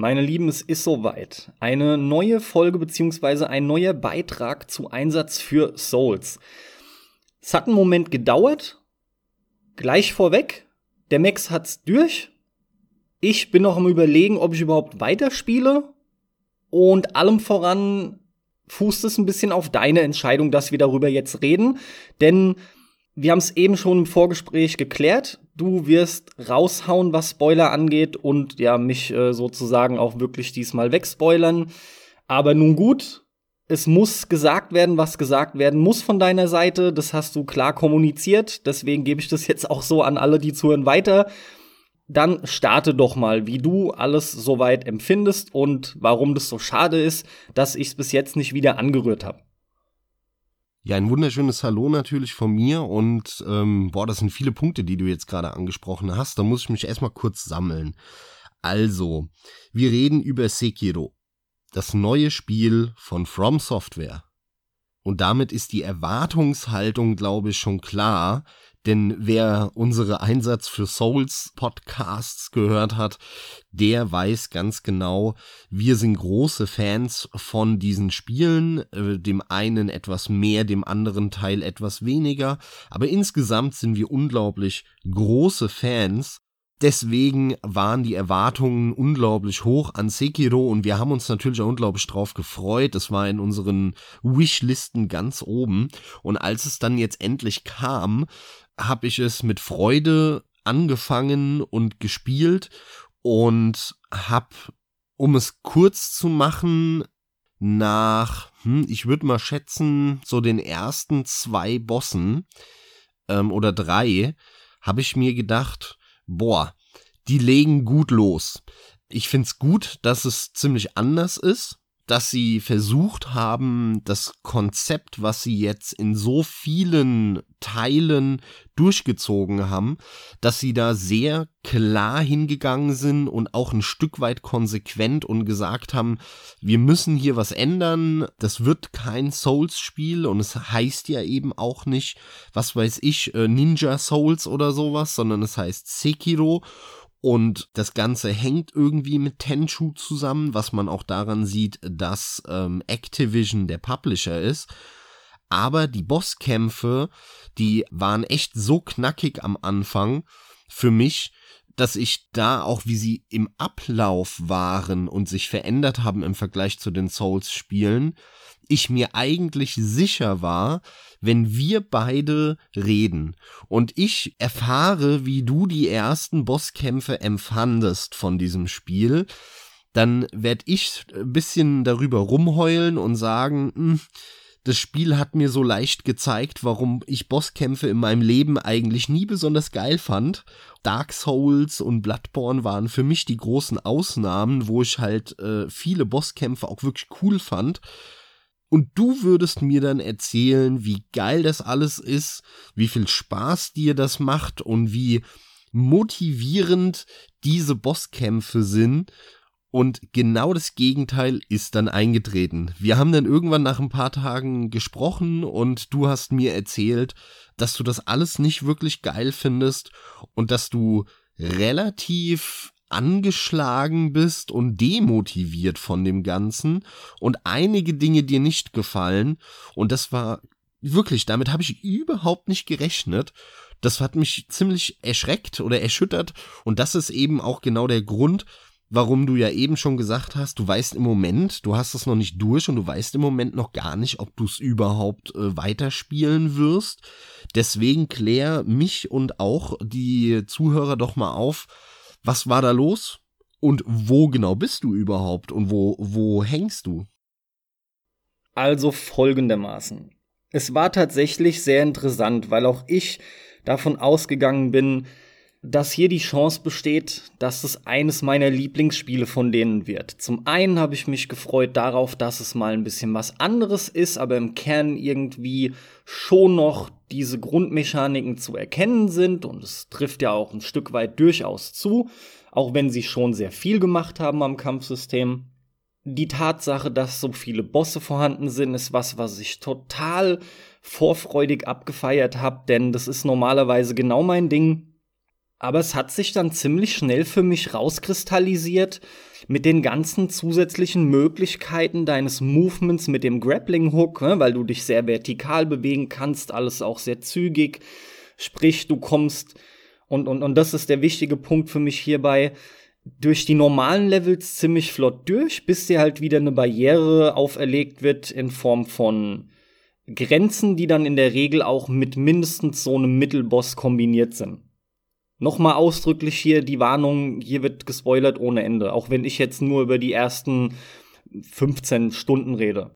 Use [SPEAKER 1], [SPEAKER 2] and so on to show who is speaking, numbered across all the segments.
[SPEAKER 1] Meine Lieben, es ist soweit. Eine neue Folge beziehungsweise ein neuer Beitrag zu Einsatz für Souls. Es hat einen Moment gedauert. Gleich vorweg, der Max hat's durch. Ich bin noch am überlegen, ob ich überhaupt weiterspiele. Und allem voran fußt es ein bisschen auf deine Entscheidung, dass wir darüber jetzt reden. Denn wir haben es eben schon im Vorgespräch geklärt. Du wirst raushauen, was Spoiler angeht und ja, mich äh, sozusagen auch wirklich diesmal wegspoilern. Aber nun gut, es muss gesagt werden, was gesagt werden muss von deiner Seite. Das hast du klar kommuniziert. Deswegen gebe ich das jetzt auch so an alle, die zuhören, weiter. Dann starte doch mal, wie du alles soweit empfindest und warum das so schade ist, dass ich es bis jetzt nicht wieder angerührt habe.
[SPEAKER 2] Ja, ein wunderschönes Hallo natürlich von mir und ähm, boah, das sind viele Punkte, die du jetzt gerade angesprochen hast. Da muss ich mich erstmal kurz sammeln. Also, wir reden über Sekiro, das neue Spiel von From Software. Und damit ist die Erwartungshaltung, glaube ich, schon klar, denn wer unsere Einsatz für Souls Podcasts gehört hat, der weiß ganz genau, wir sind große Fans von diesen Spielen, äh, dem einen etwas mehr, dem anderen Teil etwas weniger, aber insgesamt sind wir unglaublich große Fans Deswegen waren die Erwartungen unglaublich hoch an Sekiro und wir haben uns natürlich auch unglaublich drauf gefreut. Es war in unseren Wishlisten ganz oben. Und als es dann jetzt endlich kam, habe ich es mit Freude angefangen und gespielt und habe, um es kurz zu machen, nach, hm, ich würde mal schätzen, so den ersten zwei Bossen ähm, oder drei, habe ich mir gedacht, boah, die legen gut los. Ich find's gut, dass es ziemlich anders ist dass sie versucht haben, das Konzept, was sie jetzt in so vielen Teilen durchgezogen haben, dass sie da sehr klar hingegangen sind und auch ein Stück weit konsequent und gesagt haben, wir müssen hier was ändern, das wird kein Souls-Spiel und es heißt ja eben auch nicht, was weiß ich, äh, Ninja Souls oder sowas, sondern es heißt Sekiro und das Ganze hängt irgendwie mit Tenchu zusammen, was man auch daran sieht, dass ähm, Activision der Publisher ist. Aber die Bosskämpfe, die waren echt so knackig am Anfang für mich, dass ich da auch, wie sie im Ablauf waren und sich verändert haben im Vergleich zu den Souls-Spielen, ich mir eigentlich sicher war, wenn wir beide reden und ich erfahre, wie du die ersten Bosskämpfe empfandest von diesem Spiel, dann werde ich ein bisschen darüber rumheulen und sagen, hm, das Spiel hat mir so leicht gezeigt, warum ich Bosskämpfe in meinem Leben eigentlich nie besonders geil fand. Dark Souls und Bloodborne waren für mich die großen Ausnahmen, wo ich halt äh, viele Bosskämpfe auch wirklich cool fand. Und du würdest mir dann erzählen, wie geil das alles ist, wie viel Spaß dir das macht und wie motivierend diese Bosskämpfe sind. Und genau das Gegenteil ist dann eingetreten. Wir haben dann irgendwann nach ein paar Tagen gesprochen und du hast mir erzählt, dass du das alles nicht wirklich geil findest und dass du relativ angeschlagen bist und demotiviert von dem Ganzen und einige Dinge dir nicht gefallen und das war wirklich, damit habe ich überhaupt nicht gerechnet. Das hat mich ziemlich erschreckt oder erschüttert und das ist eben auch genau der Grund, warum du ja eben schon gesagt hast, du weißt im Moment, du hast es noch nicht durch und du weißt im Moment noch gar nicht, ob du es überhaupt äh, weiterspielen wirst. Deswegen klär mich und auch die Zuhörer doch mal auf, was war da los? Und wo genau bist du überhaupt? Und wo, wo hängst du?
[SPEAKER 1] Also folgendermaßen. Es war tatsächlich sehr interessant, weil auch ich davon ausgegangen bin, dass hier die Chance besteht, dass es eines meiner Lieblingsspiele von denen wird. Zum einen habe ich mich gefreut darauf, dass es mal ein bisschen was anderes ist, aber im Kern irgendwie schon noch diese Grundmechaniken zu erkennen sind und es trifft ja auch ein Stück weit durchaus zu, auch wenn sie schon sehr viel gemacht haben am Kampfsystem. Die Tatsache, dass so viele Bosse vorhanden sind, ist was, was ich total vorfreudig abgefeiert habe, denn das ist normalerweise genau mein Ding aber es hat sich dann ziemlich schnell für mich rauskristallisiert mit den ganzen zusätzlichen Möglichkeiten deines Movements mit dem Grappling Hook, ne, weil du dich sehr vertikal bewegen kannst, alles auch sehr zügig. Sprich, du kommst und, und, und das ist der wichtige Punkt für mich hierbei durch die normalen Levels ziemlich flott durch, bis dir halt wieder eine Barriere auferlegt wird in Form von Grenzen, die dann in der Regel auch mit mindestens so einem Mittelboss kombiniert sind. Nochmal ausdrücklich hier die Warnung, hier wird gespoilert ohne Ende, auch wenn ich jetzt nur über die ersten 15 Stunden rede.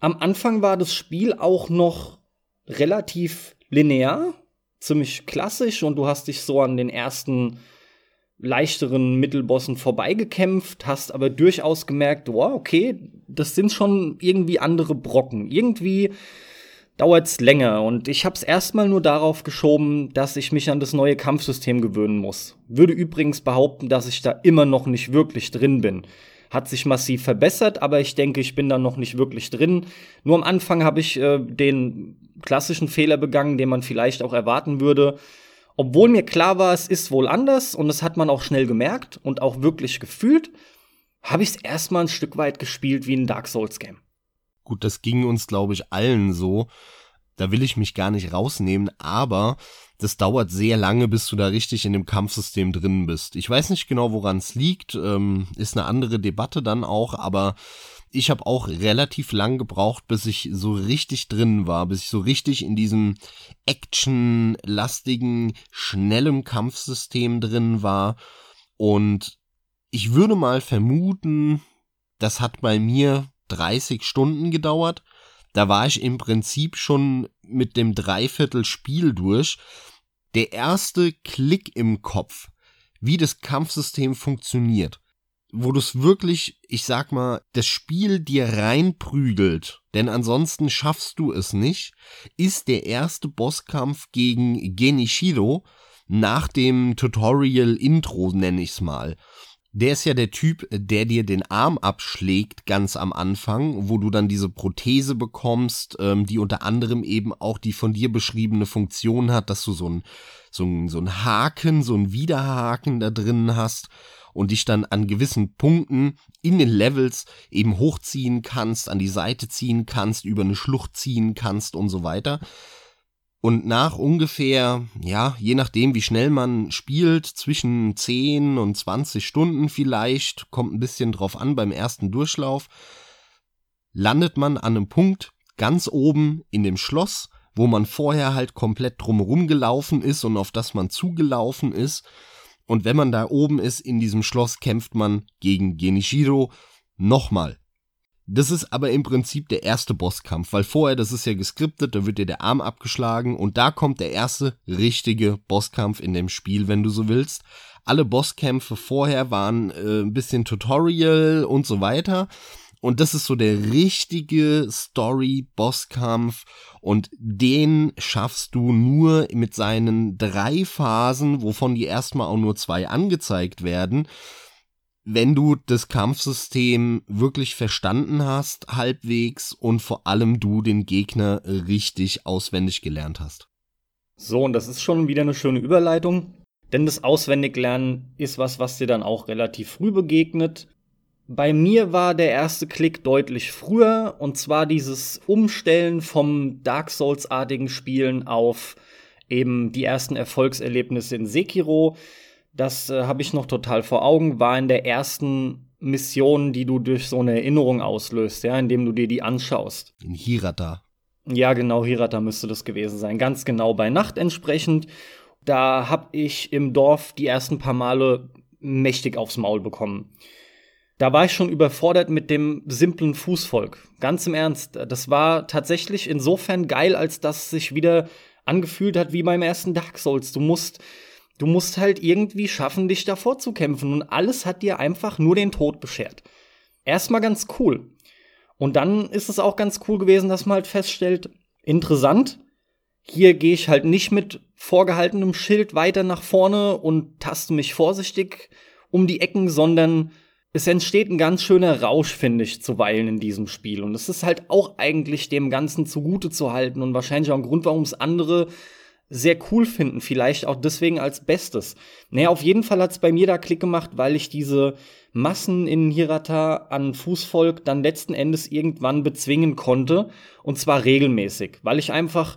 [SPEAKER 1] Am Anfang war das Spiel auch noch relativ linear, ziemlich klassisch und du hast dich so an den ersten leichteren Mittelbossen vorbeigekämpft, hast aber durchaus gemerkt, wow, okay, das sind schon irgendwie andere Brocken. Irgendwie dauert's länger und ich habe es erstmal nur darauf geschoben, dass ich mich an das neue Kampfsystem gewöhnen muss. Würde übrigens behaupten, dass ich da immer noch nicht wirklich drin bin. Hat sich massiv verbessert, aber ich denke, ich bin da noch nicht wirklich drin. Nur am Anfang habe ich äh, den klassischen Fehler begangen, den man vielleicht auch erwarten würde. Obwohl mir klar war, es ist wohl anders und das hat man auch schnell gemerkt und auch wirklich gefühlt, habe ich es erstmal ein Stück weit gespielt wie ein Dark Souls Game.
[SPEAKER 2] Gut, das ging uns, glaube ich, allen so. Da will ich mich gar nicht rausnehmen, aber das dauert sehr lange, bis du da richtig in dem Kampfsystem drin bist. Ich weiß nicht genau, woran es liegt, ähm, ist eine andere Debatte dann auch, aber ich habe auch relativ lang gebraucht, bis ich so richtig drin war, bis ich so richtig in diesem actionlastigen, schnellen Kampfsystem drin war. Und ich würde mal vermuten, das hat bei mir 30 Stunden gedauert. Da war ich im Prinzip schon mit dem Dreiviertel Spiel durch. Der erste Klick im Kopf, wie das Kampfsystem funktioniert, wo du es wirklich, ich sag mal, das Spiel dir reinprügelt, denn ansonsten schaffst du es nicht, ist der erste Bosskampf gegen Genichiro nach dem Tutorial Intro, nenne ich's mal der ist ja der Typ, der dir den Arm abschlägt ganz am Anfang, wo du dann diese Prothese bekommst, ähm, die unter anderem eben auch die von dir beschriebene Funktion hat, dass du so ein, so ein, so ein Haken, so ein Widerhaken da drin hast und dich dann an gewissen Punkten in den Levels eben hochziehen kannst, an die Seite ziehen kannst, über eine Schlucht ziehen kannst und so weiter. Und nach ungefähr, ja, je nachdem, wie schnell man spielt, zwischen 10 und 20 Stunden vielleicht, kommt ein bisschen drauf an beim ersten Durchlauf, landet man an einem Punkt ganz oben in dem Schloss, wo man vorher halt komplett drumherum gelaufen ist und auf das man zugelaufen ist. Und wenn man da oben ist in diesem Schloss, kämpft man gegen Genichiro nochmal. Das ist aber im Prinzip der erste Bosskampf, weil vorher, das ist ja geskriptet, da wird dir der Arm abgeschlagen und da kommt der erste richtige Bosskampf in dem Spiel, wenn du so willst. Alle Bosskämpfe vorher waren äh, ein bisschen Tutorial und so weiter. Und das ist so der richtige Story-Bosskampf und den schaffst du nur mit seinen drei Phasen, wovon die erstmal auch nur zwei angezeigt werden wenn du das Kampfsystem wirklich verstanden hast, halbwegs, und vor allem du den Gegner richtig auswendig gelernt hast.
[SPEAKER 1] So, und das ist schon wieder eine schöne Überleitung, denn das Auswendiglernen ist was, was dir dann auch relativ früh begegnet. Bei mir war der erste Klick deutlich früher, und zwar dieses Umstellen vom Dark Souls-artigen Spielen auf eben die ersten Erfolgserlebnisse in Sekiro das äh, habe ich noch total vor Augen, war in der ersten Mission, die du durch so eine Erinnerung auslöst, ja, indem du dir die anschaust.
[SPEAKER 2] In Hirata.
[SPEAKER 1] Ja, genau, Hirata müsste das gewesen sein. Ganz genau bei Nacht entsprechend. Da habe ich im Dorf die ersten paar Male mächtig aufs Maul bekommen. Da war ich schon überfordert mit dem simplen Fußvolk. Ganz im Ernst. Das war tatsächlich insofern geil, als dass es sich wieder angefühlt hat wie beim ersten Dark Souls. Du musst Du musst halt irgendwie schaffen, dich davor zu kämpfen. Und alles hat dir einfach nur den Tod beschert. Erstmal ganz cool. Und dann ist es auch ganz cool gewesen, dass man halt feststellt, interessant, hier gehe ich halt nicht mit vorgehaltenem Schild weiter nach vorne und taste mich vorsichtig um die Ecken, sondern es entsteht ein ganz schöner Rausch, finde ich, zuweilen in diesem Spiel. Und es ist halt auch eigentlich dem Ganzen zugute zu halten und wahrscheinlich auch ein Grund, warum es andere sehr cool finden, vielleicht auch deswegen als Bestes. Naja, auf jeden Fall hat es bei mir da Klick gemacht, weil ich diese Massen in Hirata an Fußvolk dann letzten Endes irgendwann bezwingen konnte. Und zwar regelmäßig, weil ich einfach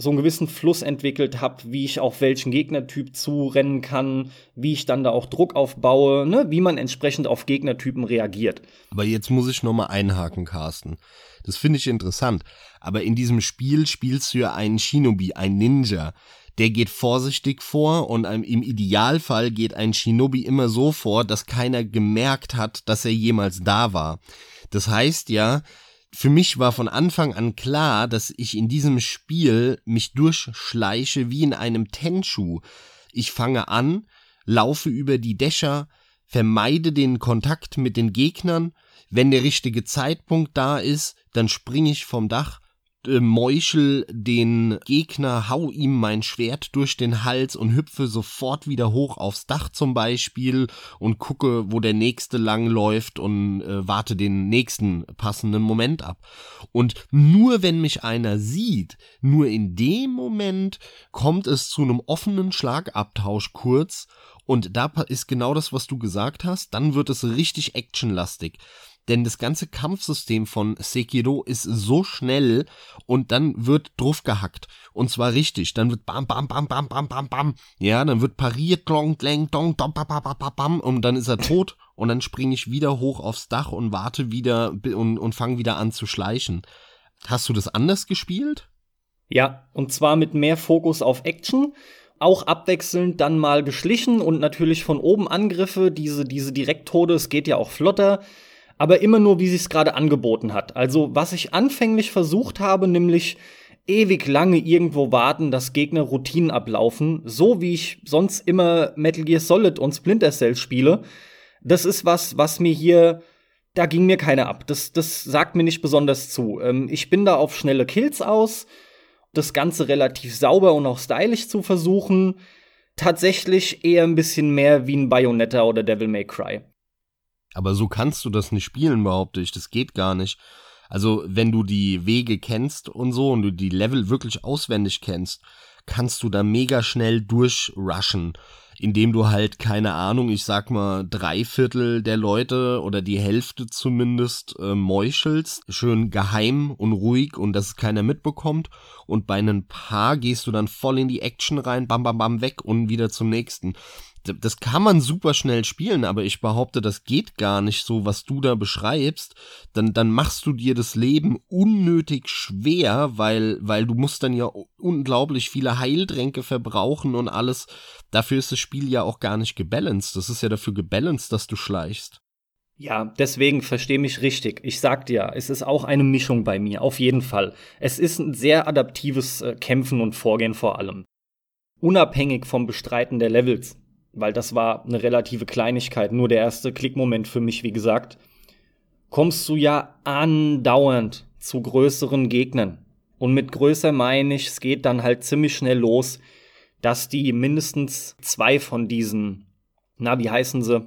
[SPEAKER 1] so einen gewissen Fluss entwickelt habe, wie ich auf welchen Gegnertyp zurennen kann, wie ich dann da auch Druck aufbaue, ne, wie man entsprechend auf Gegnertypen reagiert.
[SPEAKER 2] Aber jetzt muss ich noch mal einhaken, Carsten. Das finde ich interessant. Aber in diesem Spiel spielst du ja einen Shinobi, einen Ninja. Der geht vorsichtig vor und im Idealfall geht ein Shinobi immer so vor, dass keiner gemerkt hat, dass er jemals da war. Das heißt ja, für mich war von Anfang an klar, dass ich in diesem Spiel mich durchschleiche wie in einem Tenshu. Ich fange an, laufe über die Dächer, vermeide den Kontakt mit den Gegnern. Wenn der richtige Zeitpunkt da ist, dann springe ich vom Dach äh, meuchel den Gegner, hau ihm mein Schwert durch den Hals und hüpfe sofort wieder hoch aufs Dach zum Beispiel und gucke, wo der nächste lang läuft und äh, warte den nächsten passenden Moment ab. Und nur wenn mich einer sieht, nur in dem Moment kommt es zu einem offenen Schlagabtausch kurz und da ist genau das, was du gesagt hast, dann wird es richtig actionlastig denn das ganze Kampfsystem von Sekiro ist so schnell und dann wird drauf gehackt. Und zwar richtig, dann wird bam bam bam bam bam bam bam, ja, dann wird pariert, klong, klang, dong, dom, bam, bam, bam, bam, und dann ist er tot. Und dann springe ich wieder hoch aufs Dach und warte wieder und, und fange wieder an zu schleichen. Hast du das anders gespielt?
[SPEAKER 1] Ja, und zwar mit mehr Fokus auf Action. Auch abwechselnd dann mal geschlichen und natürlich von oben Angriffe, diese, diese Direkttode, es geht ja auch flotter aber immer nur, wie sie es gerade angeboten hat. Also, was ich anfänglich versucht habe, nämlich ewig lange irgendwo warten, dass Gegner Routinen ablaufen, so wie ich sonst immer Metal Gear Solid und Splinter Cell spiele. Das ist was, was mir hier, da ging mir keiner ab. Das, das sagt mir nicht besonders zu. Ähm, ich bin da auf schnelle Kills aus, das Ganze relativ sauber und auch stylisch zu versuchen. Tatsächlich eher ein bisschen mehr wie ein Bayonetta oder Devil May Cry.
[SPEAKER 2] Aber so kannst du das nicht spielen, behaupte ich. Das geht gar nicht. Also, wenn du die Wege kennst und so und du die Level wirklich auswendig kennst, kannst du da mega schnell durchrushen, indem du halt, keine Ahnung, ich sag mal, drei Viertel der Leute oder die Hälfte zumindest äh, meuchelst, schön geheim und ruhig und dass keiner mitbekommt. Und bei einem Paar gehst du dann voll in die Action rein, bam, bam, bam, weg und wieder zum nächsten das kann man super schnell spielen, aber ich behaupte, das geht gar nicht so, was du da beschreibst. Dann, dann machst du dir das Leben unnötig schwer, weil, weil du musst dann ja unglaublich viele Heiltränke verbrauchen und alles. Dafür ist das Spiel ja auch gar nicht gebalanced. Das ist ja dafür gebalanced, dass du schleichst.
[SPEAKER 1] Ja, deswegen versteh mich richtig. Ich sag dir, es ist auch eine Mischung bei mir, auf jeden Fall. Es ist ein sehr adaptives äh, Kämpfen und Vorgehen vor allem. Unabhängig vom Bestreiten der Levels weil das war eine relative Kleinigkeit, nur der erste Klickmoment für mich, wie gesagt, kommst du ja andauernd zu größeren Gegnern. Und mit größer meine ich, es geht dann halt ziemlich schnell los, dass die mindestens zwei von diesen, na, wie heißen sie?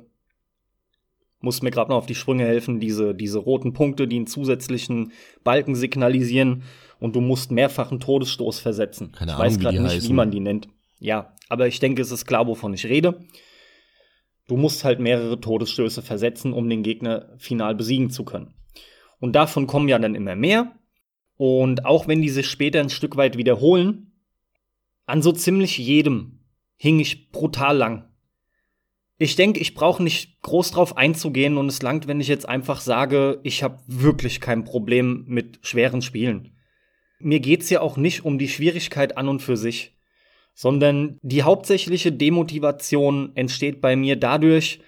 [SPEAKER 1] Muss mir gerade noch auf die Sprünge helfen, diese, diese roten Punkte, die einen zusätzlichen Balken signalisieren und du musst mehrfach einen Todesstoß versetzen.
[SPEAKER 2] Keine ich Ahnung, weiß gerade nicht, heißen.
[SPEAKER 1] wie man die nennt. Ja, aber ich denke, es ist klar, wovon ich rede. Du musst halt mehrere Todesstöße versetzen, um den Gegner final besiegen zu können. Und davon kommen ja dann immer mehr. Und auch wenn die sich später ein Stück weit wiederholen, an so ziemlich jedem hing ich brutal lang. Ich denke, ich brauche nicht groß drauf einzugehen und es langt, wenn ich jetzt einfach sage, ich habe wirklich kein Problem mit schweren Spielen. Mir geht's ja auch nicht um die Schwierigkeit an und für sich sondern die hauptsächliche Demotivation entsteht bei mir dadurch,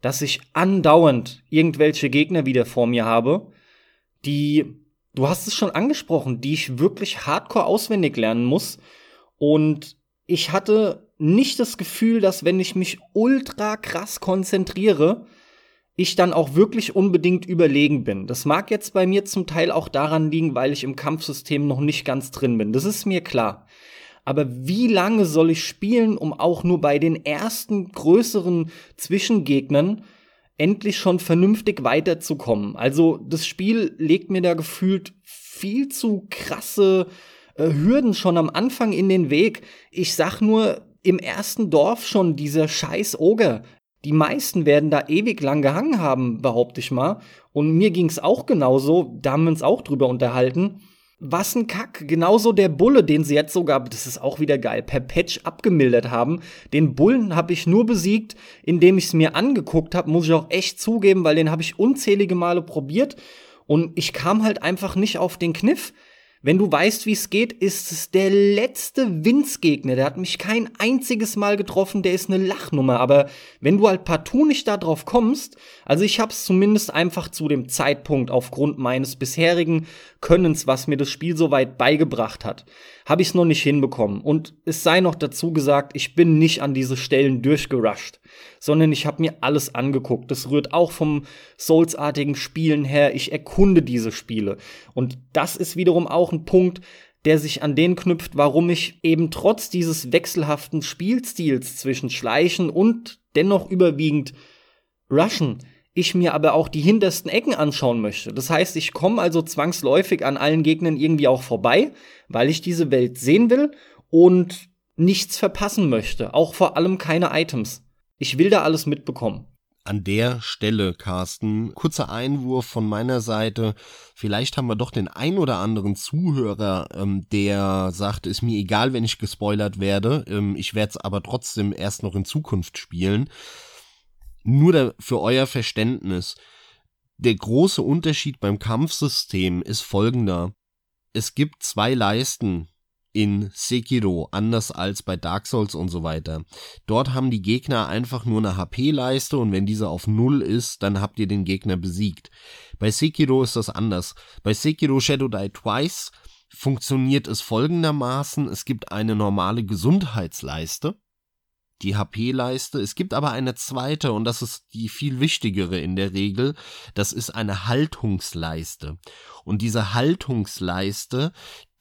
[SPEAKER 1] dass ich andauernd irgendwelche Gegner wieder vor mir habe, die, du hast es schon angesprochen, die ich wirklich hardcore auswendig lernen muss. Und ich hatte nicht das Gefühl, dass wenn ich mich ultra krass konzentriere, ich dann auch wirklich unbedingt überlegen bin. Das mag jetzt bei mir zum Teil auch daran liegen, weil ich im Kampfsystem noch nicht ganz drin bin. Das ist mir klar aber wie lange soll ich spielen, um auch nur bei den ersten größeren Zwischengegnern endlich schon vernünftig weiterzukommen? Also das Spiel legt mir da gefühlt viel zu krasse äh, Hürden schon am Anfang in den Weg. Ich sag nur, im ersten Dorf schon dieser scheiß Oger. Die meisten werden da ewig lang gehangen haben, behaupte ich mal. Und mir ging's auch genauso, da haben wir uns auch drüber unterhalten. Was ein Kack. Genauso der Bulle, den sie jetzt sogar, das ist auch wieder geil, per Patch abgemildert haben. Den Bullen habe ich nur besiegt, indem ich es mir angeguckt habe, muss ich auch echt zugeben, weil den habe ich unzählige Male probiert. Und ich kam halt einfach nicht auf den Kniff. Wenn du weißt, wie es geht, ist es der letzte Winzgegner. Der hat mich kein einziges Mal getroffen, der ist eine Lachnummer. Aber wenn du halt partout nicht da drauf kommst, also ich hab's zumindest einfach zu dem Zeitpunkt aufgrund meines bisherigen Könnens, was mir das Spiel soweit beigebracht hat, habe ich es noch nicht hinbekommen. Und es sei noch dazu gesagt, ich bin nicht an diese Stellen durchgerusht sondern ich habe mir alles angeguckt. Das rührt auch vom Souls-artigen Spielen her. Ich erkunde diese Spiele. Und das ist wiederum auch ein Punkt, der sich an den knüpft, warum ich eben trotz dieses wechselhaften Spielstils zwischen Schleichen und dennoch überwiegend Rushen, ich mir aber auch die hintersten Ecken anschauen möchte. Das heißt, ich komme also zwangsläufig an allen Gegnern irgendwie auch vorbei, weil ich diese Welt sehen will und nichts verpassen möchte. Auch vor allem keine Items. Ich will da alles mitbekommen.
[SPEAKER 2] An der Stelle, Carsten, kurzer Einwurf von meiner Seite. Vielleicht haben wir doch den ein oder anderen Zuhörer, ähm, der sagt, ist mir egal, wenn ich gespoilert werde. Ähm, ich werde es aber trotzdem erst noch in Zukunft spielen. Nur da, für euer Verständnis. Der große Unterschied beim Kampfsystem ist folgender. Es gibt zwei Leisten, in Sekiro, anders als bei Dark Souls und so weiter. Dort haben die Gegner einfach nur eine HP-Leiste und wenn diese auf Null ist, dann habt ihr den Gegner besiegt. Bei Sekiro ist das anders. Bei Sekiro Shadow Die Twice funktioniert es folgendermaßen, es gibt eine normale Gesundheitsleiste, die HP-Leiste. Es gibt aber eine zweite und das ist die viel wichtigere in der Regel. Das ist eine Haltungsleiste. Und diese Haltungsleiste,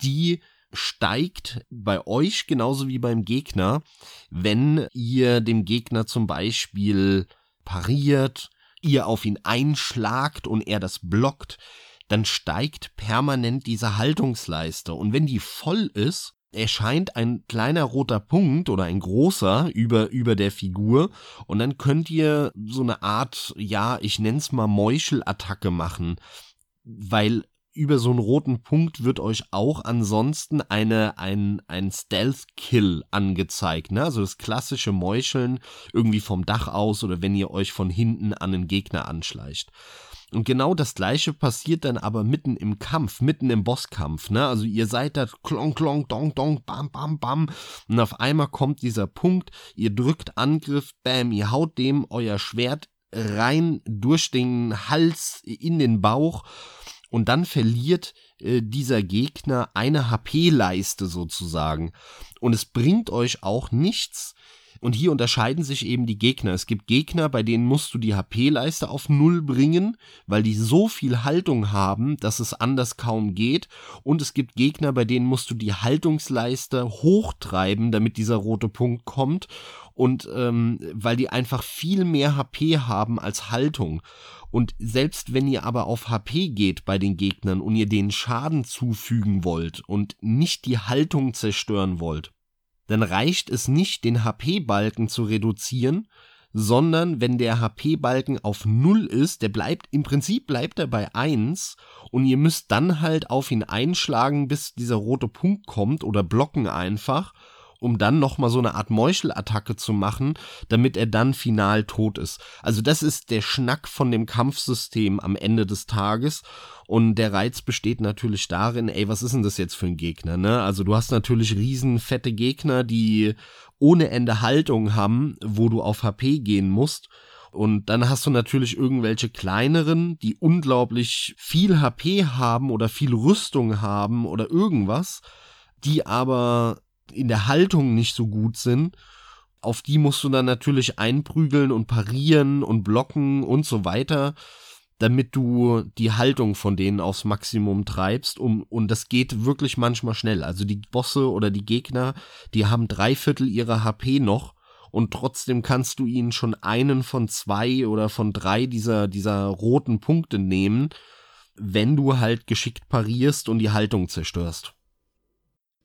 [SPEAKER 2] die steigt bei euch genauso wie beim Gegner, wenn ihr dem Gegner zum Beispiel pariert, ihr auf ihn einschlagt und er das blockt, dann steigt permanent diese Haltungsleiste. Und wenn die voll ist, erscheint ein kleiner roter Punkt oder ein großer über, über der Figur und dann könnt ihr so eine Art, ja, ich nenn's mal Meuchelattacke machen, weil über so einen roten Punkt wird euch auch ansonsten eine, ein, ein Stealth-Kill angezeigt. Ne? Also das klassische Meucheln irgendwie vom Dach aus oder wenn ihr euch von hinten an den Gegner anschleicht. Und genau das gleiche passiert dann aber mitten im Kampf, mitten im Bosskampf, ne? Also ihr seid da klong klong dong dong bam bam bam und auf einmal kommt dieser Punkt, ihr drückt Angriff, bam, ihr haut dem euer Schwert rein durch den Hals in den Bauch und dann verliert äh, dieser Gegner eine HP-Leiste sozusagen. Und es bringt euch auch nichts. Und hier unterscheiden sich eben die Gegner. Es gibt Gegner, bei denen musst du die HP-Leiste auf Null bringen, weil die so viel Haltung haben, dass es anders kaum geht. Und es gibt Gegner, bei denen musst du die Haltungsleiste hochtreiben, damit dieser rote Punkt kommt. Und ähm, weil die einfach viel mehr HP haben als Haltung. Und selbst wenn ihr aber auf HP geht bei den Gegnern und ihr denen Schaden zufügen wollt und nicht die Haltung zerstören wollt, dann reicht es nicht, den HP-Balken zu reduzieren, sondern wenn der HP-Balken auf Null ist, der bleibt, im Prinzip bleibt er bei eins und ihr müsst dann halt auf ihn einschlagen, bis dieser rote Punkt kommt oder blocken einfach um dann nochmal so eine Art Meuchelattacke zu machen, damit er dann final tot ist. Also das ist der Schnack von dem Kampfsystem am Ende des Tages. Und der Reiz besteht natürlich darin, ey, was ist denn das jetzt für ein Gegner, ne? Also du hast natürlich riesen fette Gegner, die ohne Ende Haltung haben, wo du auf HP gehen musst. Und dann hast du natürlich irgendwelche kleineren, die unglaublich viel HP haben oder viel Rüstung haben oder irgendwas, die aber in der Haltung nicht so gut sind, auf die musst du dann natürlich einprügeln und parieren und blocken und so weiter, damit du die Haltung von denen aufs Maximum treibst. Um, und das geht wirklich manchmal schnell. Also die Bosse oder die Gegner, die haben drei Viertel ihrer HP noch und trotzdem kannst du ihnen schon einen von zwei oder von drei dieser, dieser roten Punkte nehmen, wenn du halt geschickt parierst und die Haltung zerstörst.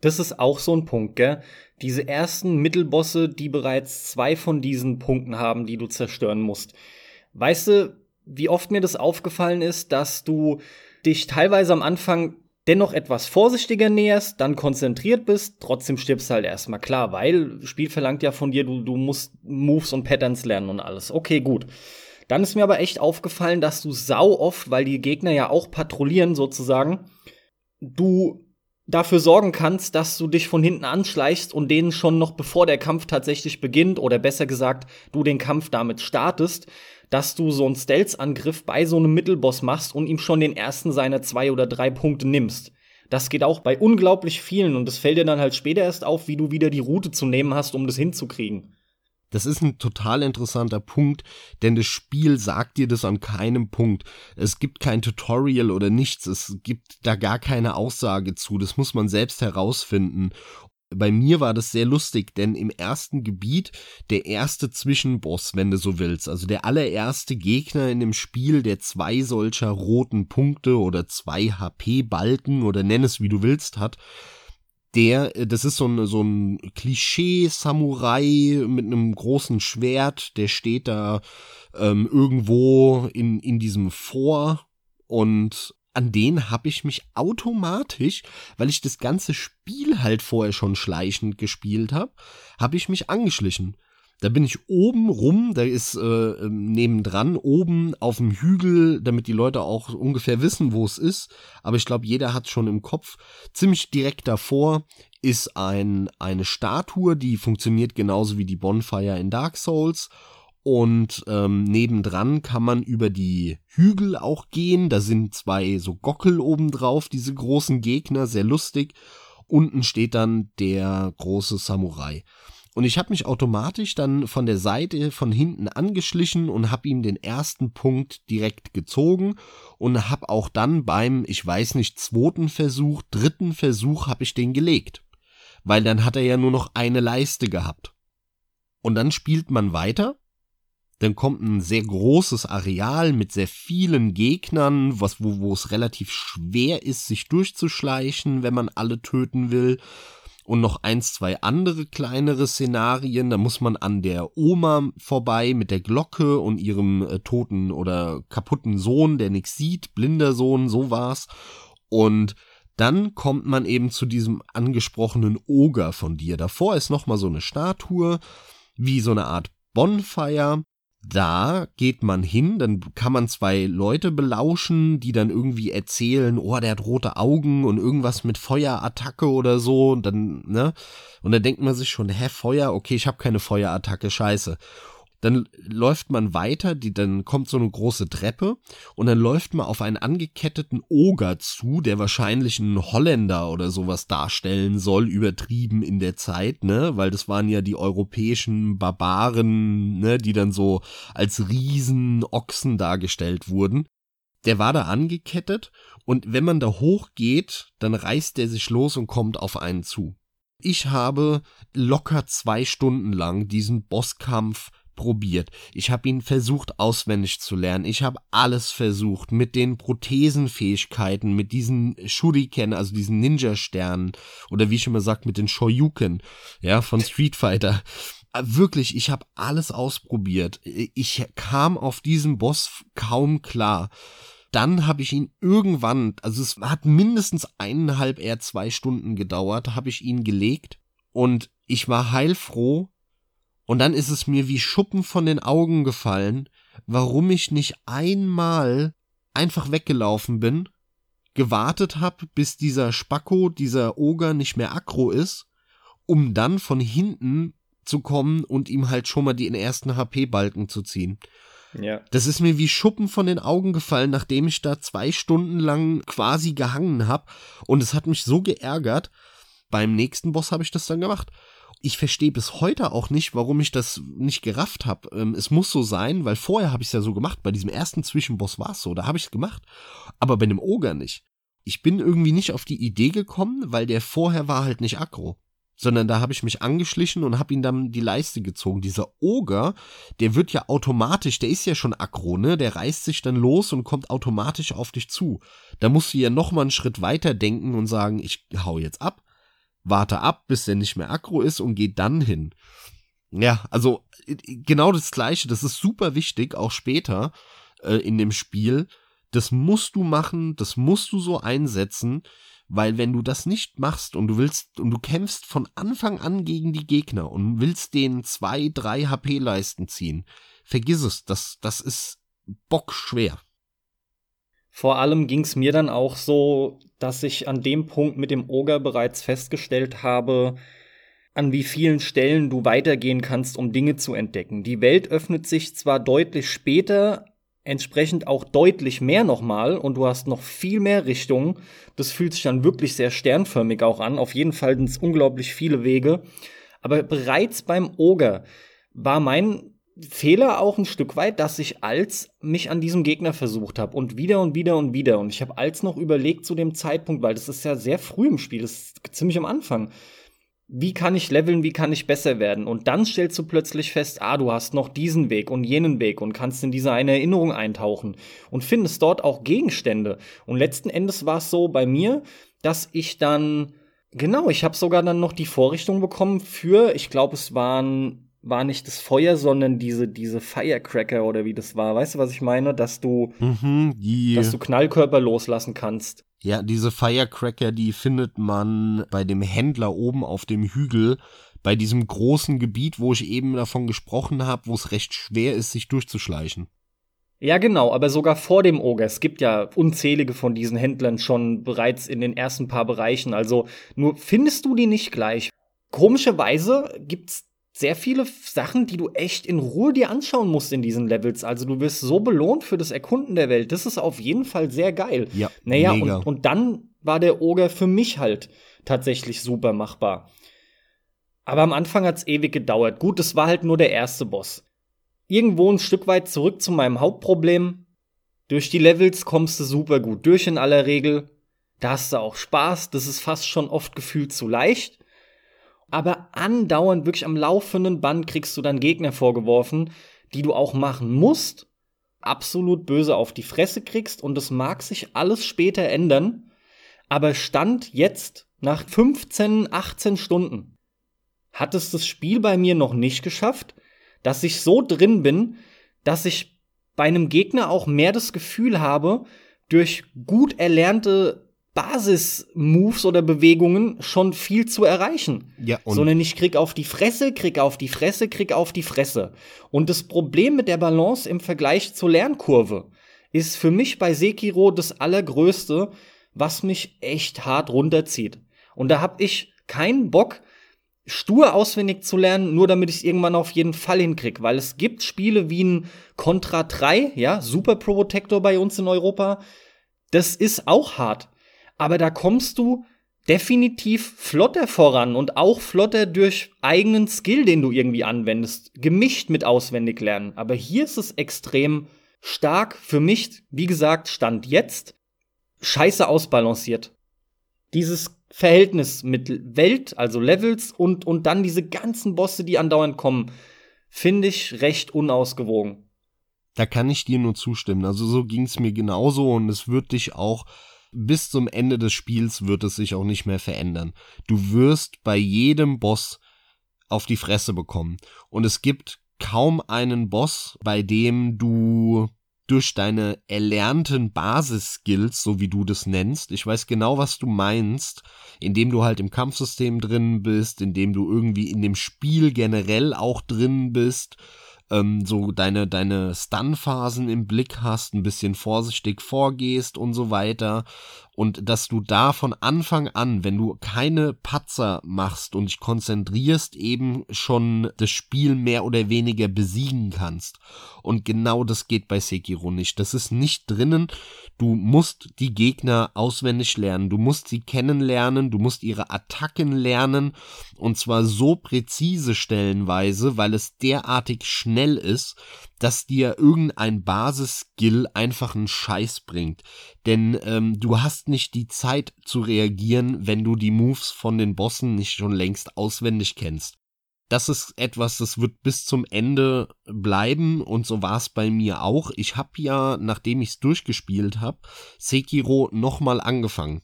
[SPEAKER 1] Das ist auch so ein Punkt, gell? Diese ersten Mittelbosse, die bereits zwei von diesen Punkten haben, die du zerstören musst. Weißt du, wie oft mir das aufgefallen ist, dass du dich teilweise am Anfang dennoch etwas vorsichtiger näherst, dann konzentriert bist, trotzdem stirbst halt erstmal klar, weil Spiel verlangt ja von dir, du, du musst Moves und Patterns lernen und alles. Okay, gut. Dann ist mir aber echt aufgefallen, dass du sau oft, weil die Gegner ja auch patrouillieren sozusagen, du dafür sorgen kannst, dass du dich von hinten anschleichst und denen schon noch bevor der Kampf tatsächlich beginnt oder besser gesagt, du den Kampf damit startest, dass du so einen Stealth-Angriff bei so einem Mittelboss machst und ihm schon den ersten seiner zwei oder drei Punkte nimmst. Das geht auch bei unglaublich vielen und es fällt dir dann halt später erst auf, wie du wieder die Route zu nehmen hast, um das hinzukriegen.
[SPEAKER 2] Das ist ein total interessanter Punkt, denn das Spiel sagt dir das an keinem Punkt. Es gibt kein Tutorial oder nichts, es gibt da gar keine Aussage zu, das muss man selbst herausfinden. Bei mir war das sehr lustig, denn im ersten Gebiet der erste Zwischenboss, wenn du so willst, also der allererste Gegner in dem Spiel, der zwei solcher roten Punkte oder zwei HP-Balken oder nenn es wie du willst hat, der, äh, das ist so ein, so ein Klischee-Samurai mit einem großen Schwert, der steht da ähm, irgendwo in, in diesem Vor und an den habe ich mich automatisch, weil ich das ganze Spiel halt vorher schon schleichend gespielt habe, habe ich mich angeschlichen. Da bin ich oben rum, da ist äh, ähm, nebendran oben auf dem Hügel, damit die Leute auch ungefähr wissen, wo es ist. Aber ich glaube, jeder hat schon im Kopf. Ziemlich direkt davor ist ein, eine Statue, die funktioniert genauso wie die Bonfire in Dark Souls. Und ähm, nebendran kann man über die Hügel auch gehen. Da sind zwei so Gockel obendrauf, diese großen Gegner, sehr lustig. Unten steht dann der große Samurai. Und ich habe mich automatisch dann von der Seite von hinten angeschlichen und habe ihm den ersten Punkt direkt gezogen und habe auch dann beim, ich weiß nicht, zweiten Versuch, dritten Versuch habe ich den gelegt. Weil dann hat er ja nur noch eine Leiste gehabt. Und dann spielt man weiter. Dann kommt ein sehr großes Areal mit sehr vielen Gegnern, was, wo, wo es relativ schwer ist, sich durchzuschleichen, wenn man alle töten will und noch eins, zwei andere kleinere Szenarien. Da muss man an der Oma vorbei mit der Glocke und ihrem äh, toten oder kaputten Sohn, der nichts sieht, blinder Sohn, so war's. Und dann kommt man eben zu diesem angesprochenen Oger von dir. Davor ist noch mal so eine Statue, wie so eine Art Bonfire da geht man hin, dann kann man zwei Leute belauschen, die dann irgendwie erzählen, oh, der hat rote Augen und irgendwas mit Feuerattacke oder so und dann, ne? Und dann denkt man sich schon, hä, Feuer, okay, ich habe keine Feuerattacke, scheiße. Dann läuft man weiter, die, dann kommt so eine große Treppe und dann läuft man auf einen angeketteten Oger zu, der wahrscheinlich einen Holländer oder sowas darstellen soll, übertrieben in der Zeit, ne, weil das waren ja die europäischen Barbaren, ne, die dann so als Riesenochsen dargestellt wurden. Der war da angekettet und wenn man da hochgeht, dann reißt der sich los und kommt auf einen zu. Ich habe locker zwei Stunden lang diesen Bosskampf probiert. Ich habe ihn versucht auswendig zu lernen. Ich habe alles versucht mit den Prothesenfähigkeiten, mit diesen Shuriken, also diesen Ninja-Sternen oder wie ich immer sagt, mit den Shoryuken, ja, von Street Fighter. Wirklich, ich habe alles ausprobiert. Ich kam auf diesen Boss kaum klar. Dann habe ich ihn irgendwann, also es hat mindestens eineinhalb, eher zwei Stunden gedauert, habe ich ihn gelegt und ich war heilfroh, und dann ist es mir wie Schuppen von den Augen gefallen, warum ich nicht einmal einfach weggelaufen bin, gewartet hab, bis dieser Spacko, dieser Oger nicht mehr aggro ist, um dann von hinten zu kommen und ihm halt schon mal den ersten HP-Balken zu ziehen. Ja. Das ist mir wie Schuppen von den Augen gefallen, nachdem ich da zwei Stunden lang quasi gehangen hab. Und es hat mich so geärgert. Beim nächsten Boss habe ich das dann gemacht ich verstehe bis heute auch nicht, warum ich das nicht gerafft habe. Ähm, es muss so sein, weil vorher habe ich es ja so gemacht. Bei diesem ersten Zwischenboss war es so, da habe ich es gemacht. Aber bei dem Oger nicht. Ich bin irgendwie nicht auf die Idee gekommen, weil der vorher war halt nicht aggro. Sondern da habe ich mich angeschlichen und habe ihn dann die Leiste gezogen. Dieser Oger, der wird ja automatisch, der ist ja schon aggro, ne? Der reißt sich dann los und kommt automatisch auf dich zu. Da musst du ja noch mal einen Schritt weiter denken und sagen, ich hau jetzt ab warte ab, bis der nicht mehr aggro ist und geh dann hin. Ja, also genau das gleiche, das ist super wichtig, auch später äh, in dem Spiel. Das musst du machen, das musst du so einsetzen, weil wenn du das nicht machst und du willst und du kämpfst von Anfang an gegen die Gegner und willst denen zwei, drei HP-Leisten ziehen, vergiss es, das, das ist bockschwer.
[SPEAKER 1] Vor allem ging es mir dann auch so, dass ich an dem Punkt mit dem Oger bereits festgestellt habe, an wie vielen Stellen du weitergehen kannst, um Dinge zu entdecken. Die Welt öffnet sich zwar deutlich später, entsprechend auch deutlich mehr nochmal und du hast noch viel mehr Richtungen. Das fühlt sich dann wirklich sehr sternförmig auch an. Auf jeden Fall sind es unglaublich viele Wege. Aber bereits beim Oger war mein Fehler auch ein Stück weit, dass ich als mich an diesem Gegner versucht habe und wieder und wieder und wieder. Und ich habe als noch überlegt zu dem Zeitpunkt, weil das ist ja sehr früh im Spiel, das ist ziemlich am Anfang wie kann ich leveln, wie kann ich besser werden? Und dann stellst du plötzlich fest, ah, du hast noch diesen Weg und jenen Weg und kannst in diese eine Erinnerung eintauchen und findest dort auch Gegenstände. Und letzten Endes war es so bei mir, dass ich dann, genau, ich habe sogar dann noch die Vorrichtung bekommen für, ich glaube, es waren war nicht das Feuer, sondern diese, diese Firecracker oder wie das war. Weißt du, was ich meine? Dass du,
[SPEAKER 2] mhm,
[SPEAKER 1] dass du Knallkörper loslassen kannst.
[SPEAKER 2] Ja, diese Firecracker, die findet man bei dem Händler oben auf dem Hügel, bei diesem großen Gebiet, wo ich eben davon gesprochen habe, wo es recht schwer ist, sich durchzuschleichen.
[SPEAKER 1] Ja, genau, aber sogar vor dem Oger. Es gibt ja unzählige von diesen Händlern schon bereits in den ersten paar Bereichen. Also nur findest du die nicht gleich. Komischerweise gibt's sehr viele Sachen, die du echt in Ruhe dir anschauen musst in diesen Levels. Also du wirst so belohnt für das Erkunden der Welt. Das ist auf jeden Fall sehr geil.
[SPEAKER 2] Ja,
[SPEAKER 1] naja, mega. Und, und dann war der Oger für mich halt tatsächlich super machbar. Aber am Anfang hat's ewig gedauert. Gut, es war halt nur der erste Boss. Irgendwo ein Stück weit zurück zu meinem Hauptproblem. Durch die Levels kommst du super gut durch in aller Regel. Da hast du auch Spaß. Das ist fast schon oft gefühlt zu leicht aber andauernd wirklich am laufenden Band kriegst du dann Gegner vorgeworfen, die du auch machen musst, absolut böse auf die Fresse kriegst und es mag sich alles später ändern, aber Stand jetzt nach 15, 18 Stunden hat es das Spiel bei mir noch nicht geschafft, dass ich so drin bin, dass ich bei einem Gegner auch mehr das Gefühl habe, durch gut erlernte Basis-Moves oder Bewegungen schon viel zu erreichen.
[SPEAKER 2] Ja,
[SPEAKER 1] und Sondern ich krieg auf die Fresse, krieg auf die Fresse, krieg auf die Fresse. Und das Problem mit der Balance im Vergleich zur Lernkurve ist für mich bei Sekiro das allergrößte, was mich echt hart runterzieht. Und da hab ich keinen Bock, stur auswendig zu lernen, nur damit ich es irgendwann auf jeden Fall hinkrieg. Weil es gibt Spiele wie ein Contra 3, ja, Super Pro Protector bei uns in Europa. Das ist auch hart aber da kommst du definitiv flotter voran und auch flotter durch eigenen Skill, den du irgendwie anwendest, gemischt mit auswendig lernen. Aber hier ist es extrem stark für mich, wie gesagt, stand jetzt scheiße ausbalanciert. Dieses Verhältnis mit Welt, also Levels und, und dann diese ganzen Bosse, die andauernd kommen, finde ich recht unausgewogen.
[SPEAKER 2] Da kann ich dir nur zustimmen. Also so ging es mir genauso und es wird dich auch bis zum Ende des Spiels wird es sich auch nicht mehr verändern. Du wirst bei jedem Boss auf die Fresse bekommen. Und es gibt kaum einen Boss, bei dem du durch deine erlernten Basisskills, so wie du das nennst, ich weiß genau, was du meinst, indem du halt im Kampfsystem drin bist, indem du irgendwie in dem Spiel generell auch drin bist, ähm, so deine, deine Stun-Phasen im Blick hast, ein bisschen vorsichtig vorgehst und so weiter und dass du da von Anfang an, wenn du keine Patzer machst und dich konzentrierst, eben schon das Spiel mehr oder weniger besiegen kannst. Und genau das geht bei Sekiro nicht. Das ist nicht drinnen. Du musst die Gegner auswendig lernen. Du musst sie kennenlernen. Du musst ihre Attacken lernen. Und zwar so präzise stellenweise, weil es derartig schnell ist, dass dir irgendein Basisskill einfach einen Scheiß bringt. Denn ähm, du hast nicht die Zeit zu reagieren, wenn du die Moves von den Bossen nicht schon längst auswendig kennst. Das ist etwas, das wird bis zum Ende bleiben und so war es bei mir auch. Ich habe ja, nachdem ich es durchgespielt habe, Sekiro nochmal angefangen.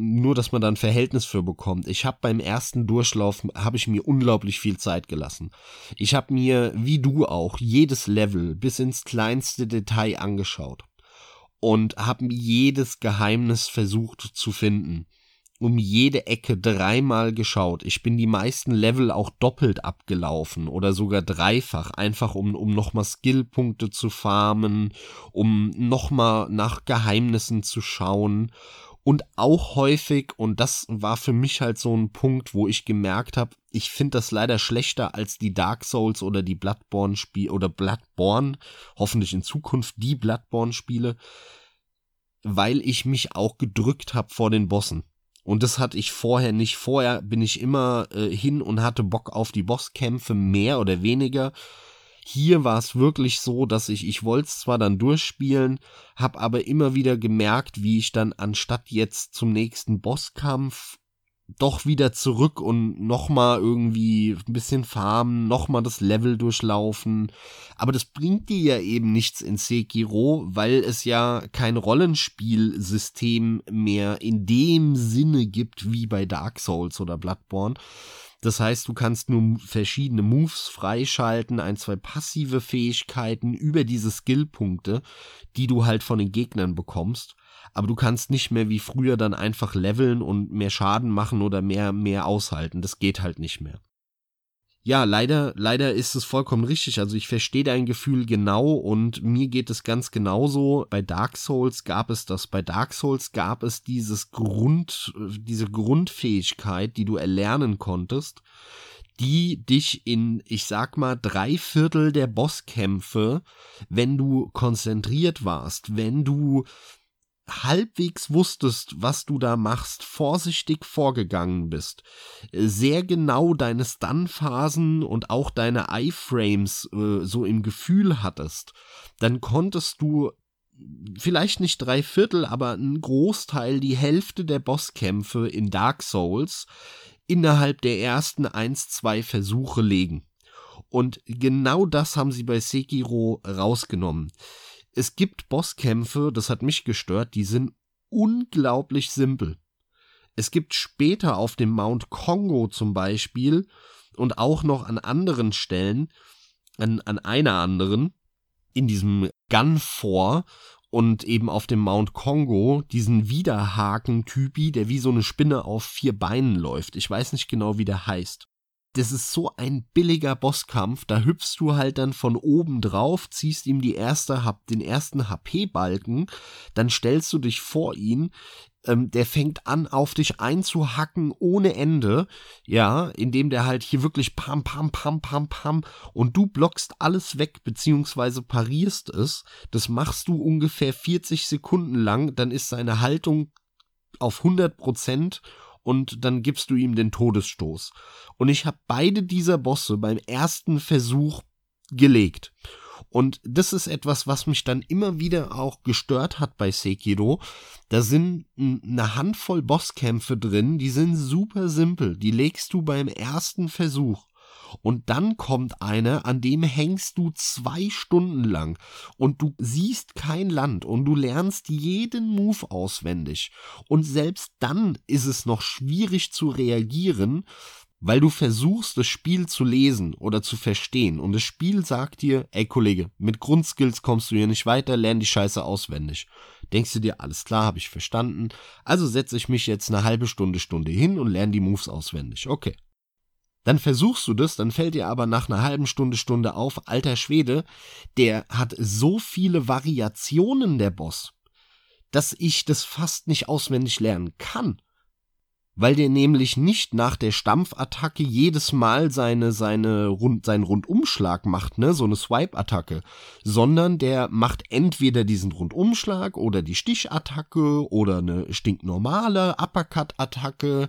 [SPEAKER 2] nur, dass man da ein Verhältnis für bekommt. Ich habe beim ersten Durchlauf, habe ich mir unglaublich viel Zeit gelassen. Ich habe mir, wie du auch, jedes Level bis ins kleinste Detail angeschaut und habe jedes Geheimnis versucht zu finden um jede Ecke dreimal geschaut. Ich bin die meisten Level auch doppelt abgelaufen oder sogar dreifach, einfach um, um nochmal Skillpunkte zu farmen, um nochmal nach Geheimnissen zu schauen. Und auch häufig, und das war für mich halt so ein Punkt, wo ich gemerkt habe, ich finde das leider schlechter als die Dark Souls oder die Bloodborne Spiele oder Bloodborne, hoffentlich in Zukunft die Bloodborne Spiele, weil ich mich auch gedrückt habe vor den Bossen. Und das hatte ich vorher nicht. Vorher bin ich immer äh, hin und hatte Bock auf die Bosskämpfe, mehr oder weniger. Hier war es wirklich so, dass ich, ich wollte es zwar dann durchspielen, habe aber immer wieder gemerkt, wie ich dann anstatt jetzt zum nächsten Bosskampf doch wieder zurück und nochmal irgendwie ein bisschen farmen, nochmal das Level durchlaufen. Aber das bringt dir ja eben nichts in Sekiro, weil es ja kein Rollenspielsystem mehr in dem Sinne gibt wie bei Dark Souls oder Bloodborne. Das heißt, du kannst nur verschiedene Moves freischalten, ein, zwei passive Fähigkeiten über diese Skillpunkte, die du halt von den Gegnern bekommst aber du kannst nicht mehr wie früher dann einfach leveln und mehr Schaden machen oder mehr, mehr aushalten. Das geht halt nicht mehr. Ja, leider, leider ist es vollkommen richtig. Also ich verstehe dein Gefühl genau und mir geht es ganz genauso. Bei Dark Souls gab es das. Bei Dark Souls gab es dieses Grund, diese Grundfähigkeit, die du erlernen konntest, die dich in, ich sag mal, drei Viertel der Bosskämpfe, wenn du konzentriert warst, wenn du halbwegs wusstest, was du da machst, vorsichtig vorgegangen bist, sehr genau deine Stun-Phasen und auch deine Iframes äh, so im Gefühl hattest, dann konntest du vielleicht nicht drei Viertel, aber ein Großteil, die Hälfte der Bosskämpfe in Dark Souls innerhalb der ersten eins, zwei Versuche legen. Und genau das haben sie bei Sekiro rausgenommen es gibt Bosskämpfe, das hat mich gestört, die sind unglaublich simpel. Es gibt später auf dem Mount Kongo zum Beispiel und auch noch an anderen Stellen, an, an einer anderen, in diesem Gun und eben auf dem Mount Kongo diesen Widerhaken-Typi, der wie so eine Spinne auf vier Beinen läuft. Ich weiß nicht genau, wie der heißt das ist so ein billiger Bosskampf, da hüpfst du halt dann von oben drauf, ziehst ihm die erste, den ersten HP-Balken, dann stellst du dich vor ihn, ähm, der fängt an, auf dich einzuhacken ohne Ende, ja, indem der halt hier wirklich pam, pam, pam, pam, pam. Und du blockst alles weg, beziehungsweise parierst es. Das machst du ungefähr 40 Sekunden lang, dann ist seine Haltung auf 100 Prozent und dann gibst du ihm den Todesstoß. Und ich habe beide dieser Bosse beim ersten Versuch gelegt. Und das ist etwas, was mich dann immer wieder auch gestört hat bei Sekiro. Da sind eine Handvoll Bosskämpfe drin, die sind super simpel. Die legst du beim ersten Versuch. Und dann kommt einer, an dem hängst du zwei Stunden lang und du siehst kein Land und du lernst jeden Move auswendig. Und selbst dann ist es noch schwierig zu reagieren, weil du versuchst, das Spiel zu lesen oder zu verstehen. Und das Spiel sagt dir, ey Kollege, mit Grundskills kommst du hier nicht weiter, lern die Scheiße auswendig. Denkst du dir, alles klar, habe ich verstanden. Also setze ich mich jetzt eine halbe Stunde, Stunde hin und lerne die Moves auswendig. Okay. Dann versuchst du das, dann fällt dir aber nach einer halben Stunde, Stunde auf, alter Schwede, der hat so viele Variationen, der Boss, dass ich das fast nicht auswendig lernen kann. Weil der nämlich nicht nach der Stampfattacke jedes Mal seine, seine Rund, seinen Rundumschlag macht, ne, so eine Swipe-Attacke, sondern der macht entweder diesen Rundumschlag oder die Stichattacke oder eine stinknormale Uppercut-Attacke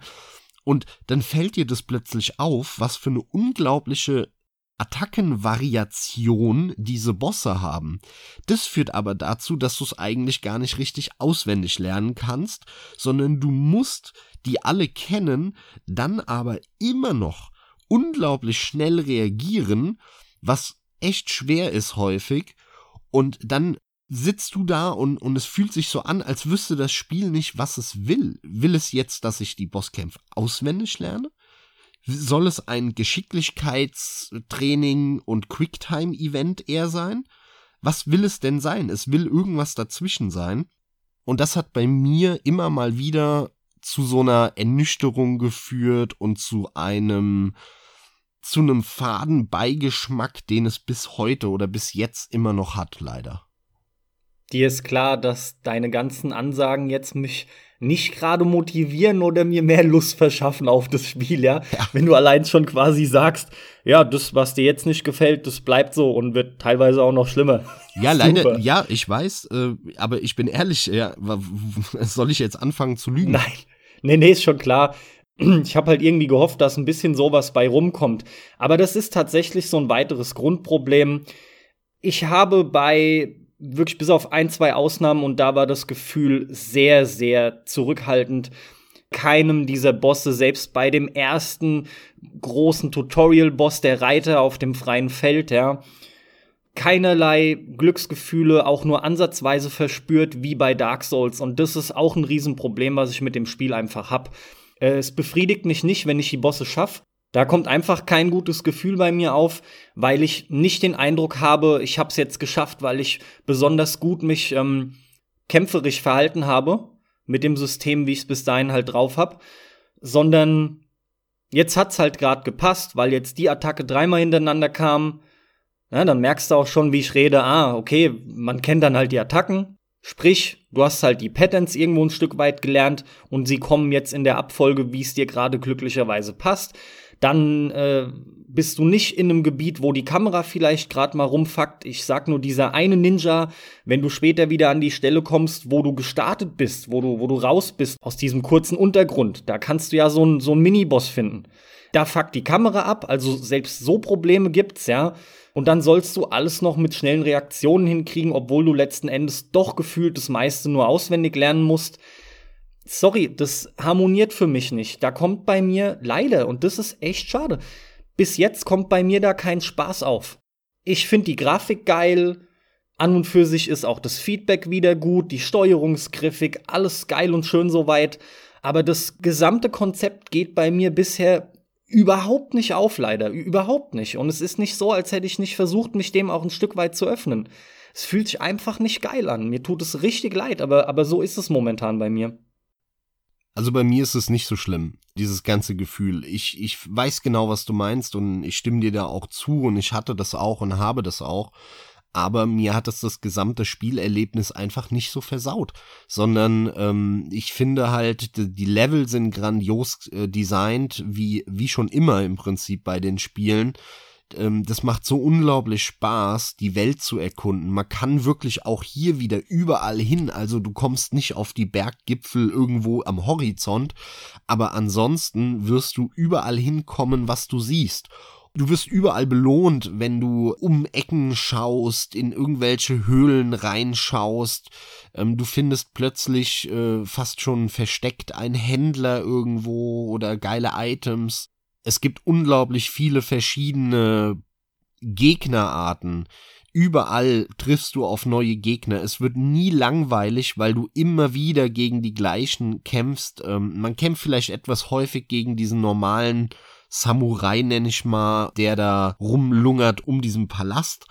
[SPEAKER 2] und dann fällt dir das plötzlich auf, was für eine unglaubliche Attackenvariation diese Bosse haben. Das führt aber dazu, dass du es eigentlich gar nicht richtig auswendig lernen kannst, sondern du musst die alle kennen, dann aber immer noch unglaublich schnell reagieren, was echt schwer ist häufig, und dann sitzt du da und, und es fühlt sich so an, als wüsste das Spiel nicht, was es will. Will es jetzt, dass ich die Bosskämpfe auswendig lerne? Soll es ein Geschicklichkeitstraining und Quicktime-Event eher sein? Was will es denn sein? Es will irgendwas dazwischen sein. Und das hat bei mir immer mal wieder zu so einer Ernüchterung geführt und zu einem zu einem faden Beigeschmack, den es bis heute oder bis jetzt immer noch hat, leider.
[SPEAKER 1] Dir ist klar, dass deine ganzen Ansagen jetzt mich nicht gerade motivieren oder mir mehr Lust verschaffen auf das Spiel, ja? ja? Wenn du allein schon quasi sagst, ja, das, was dir jetzt nicht gefällt, das bleibt so und wird teilweise auch noch schlimmer.
[SPEAKER 2] Ja, leider, ja, ich weiß, äh, aber ich bin ehrlich, ja, soll ich jetzt anfangen zu lügen?
[SPEAKER 1] Nein, nee, nee, ist schon klar. Ich habe halt irgendwie gehofft, dass ein bisschen sowas bei rumkommt. Aber das ist tatsächlich so ein weiteres Grundproblem. Ich habe bei wirklich bis auf ein, zwei Ausnahmen und da war das Gefühl sehr, sehr zurückhaltend. Keinem dieser Bosse, selbst bei dem ersten großen Tutorial-Boss, der Reiter auf dem freien Feld, ja, keinerlei Glücksgefühle auch nur ansatzweise verspürt wie bei Dark Souls. Und das ist auch ein Riesenproblem, was ich mit dem Spiel einfach hab. Äh, es befriedigt mich nicht, wenn ich die Bosse schaffe. Da kommt einfach kein gutes Gefühl bei mir auf, weil ich nicht den Eindruck habe, ich habe es jetzt geschafft, weil ich besonders gut mich ähm, kämpferisch verhalten habe mit dem System, wie ich es bis dahin halt drauf habe, sondern jetzt hat's halt gerade gepasst, weil jetzt die Attacke dreimal hintereinander kam. Ja, dann merkst du auch schon, wie ich rede. Ah, okay, man kennt dann halt die Attacken. Sprich, du hast halt die Patterns irgendwo ein Stück weit gelernt und sie kommen jetzt in der Abfolge, wie es dir gerade glücklicherweise passt dann äh, bist du nicht in einem Gebiet, wo die Kamera vielleicht gerade mal rumfuckt. Ich sag nur dieser eine Ninja, wenn du später wieder an die Stelle kommst, wo du gestartet bist, wo du, wo du raus bist aus diesem kurzen Untergrund, da kannst du ja so einen so Miniboss finden. Da fuckt die Kamera ab, also selbst so Probleme gibt's, ja. Und dann sollst du alles noch mit schnellen Reaktionen hinkriegen, obwohl du letzten Endes doch gefühlt das meiste nur auswendig lernen musst sorry, das harmoniert für mich nicht. Da kommt bei mir leider, und das ist echt schade, bis jetzt kommt bei mir da kein Spaß auf. Ich finde die Grafik geil, an und für sich ist auch das Feedback wieder gut, die Steuerungsgriffik, alles geil und schön soweit. Aber das gesamte Konzept geht bei mir bisher überhaupt nicht auf, leider. Überhaupt nicht. Und es ist nicht so, als hätte ich nicht versucht, mich dem auch ein Stück weit zu öffnen. Es fühlt sich einfach nicht geil an. Mir tut es richtig leid, aber, aber so ist es momentan bei mir.
[SPEAKER 2] Also bei mir ist es nicht so schlimm, dieses ganze Gefühl. Ich, ich weiß genau, was du meinst und ich stimme dir da auch zu und ich hatte das auch und habe das auch. Aber mir hat es das gesamte Spielerlebnis einfach nicht so versaut, sondern ähm, ich finde halt, die Level sind grandios äh, designt, wie, wie schon immer im Prinzip bei den Spielen ähm, das macht so unglaublich Spaß, die Welt zu erkunden. Man kann wirklich auch hier wieder überall hin. Also du kommst nicht auf die Berggipfel irgendwo am Horizont, aber ansonsten wirst du überall hinkommen, was du siehst. Du wirst überall belohnt, wenn du um Ecken schaust, in irgendwelche Höhlen reinschaust. Ähm, du findest plötzlich äh, fast schon versteckt einen Händler irgendwo oder geile Items es gibt unglaublich viele verschiedene Gegnerarten. Überall triffst du auf neue Gegner. Es wird nie langweilig, weil du immer wieder gegen die gleichen kämpfst. Ähm, man kämpft vielleicht etwas häufig gegen diesen normalen Samurai, nenne ich mal, der da rumlungert um diesen Palast.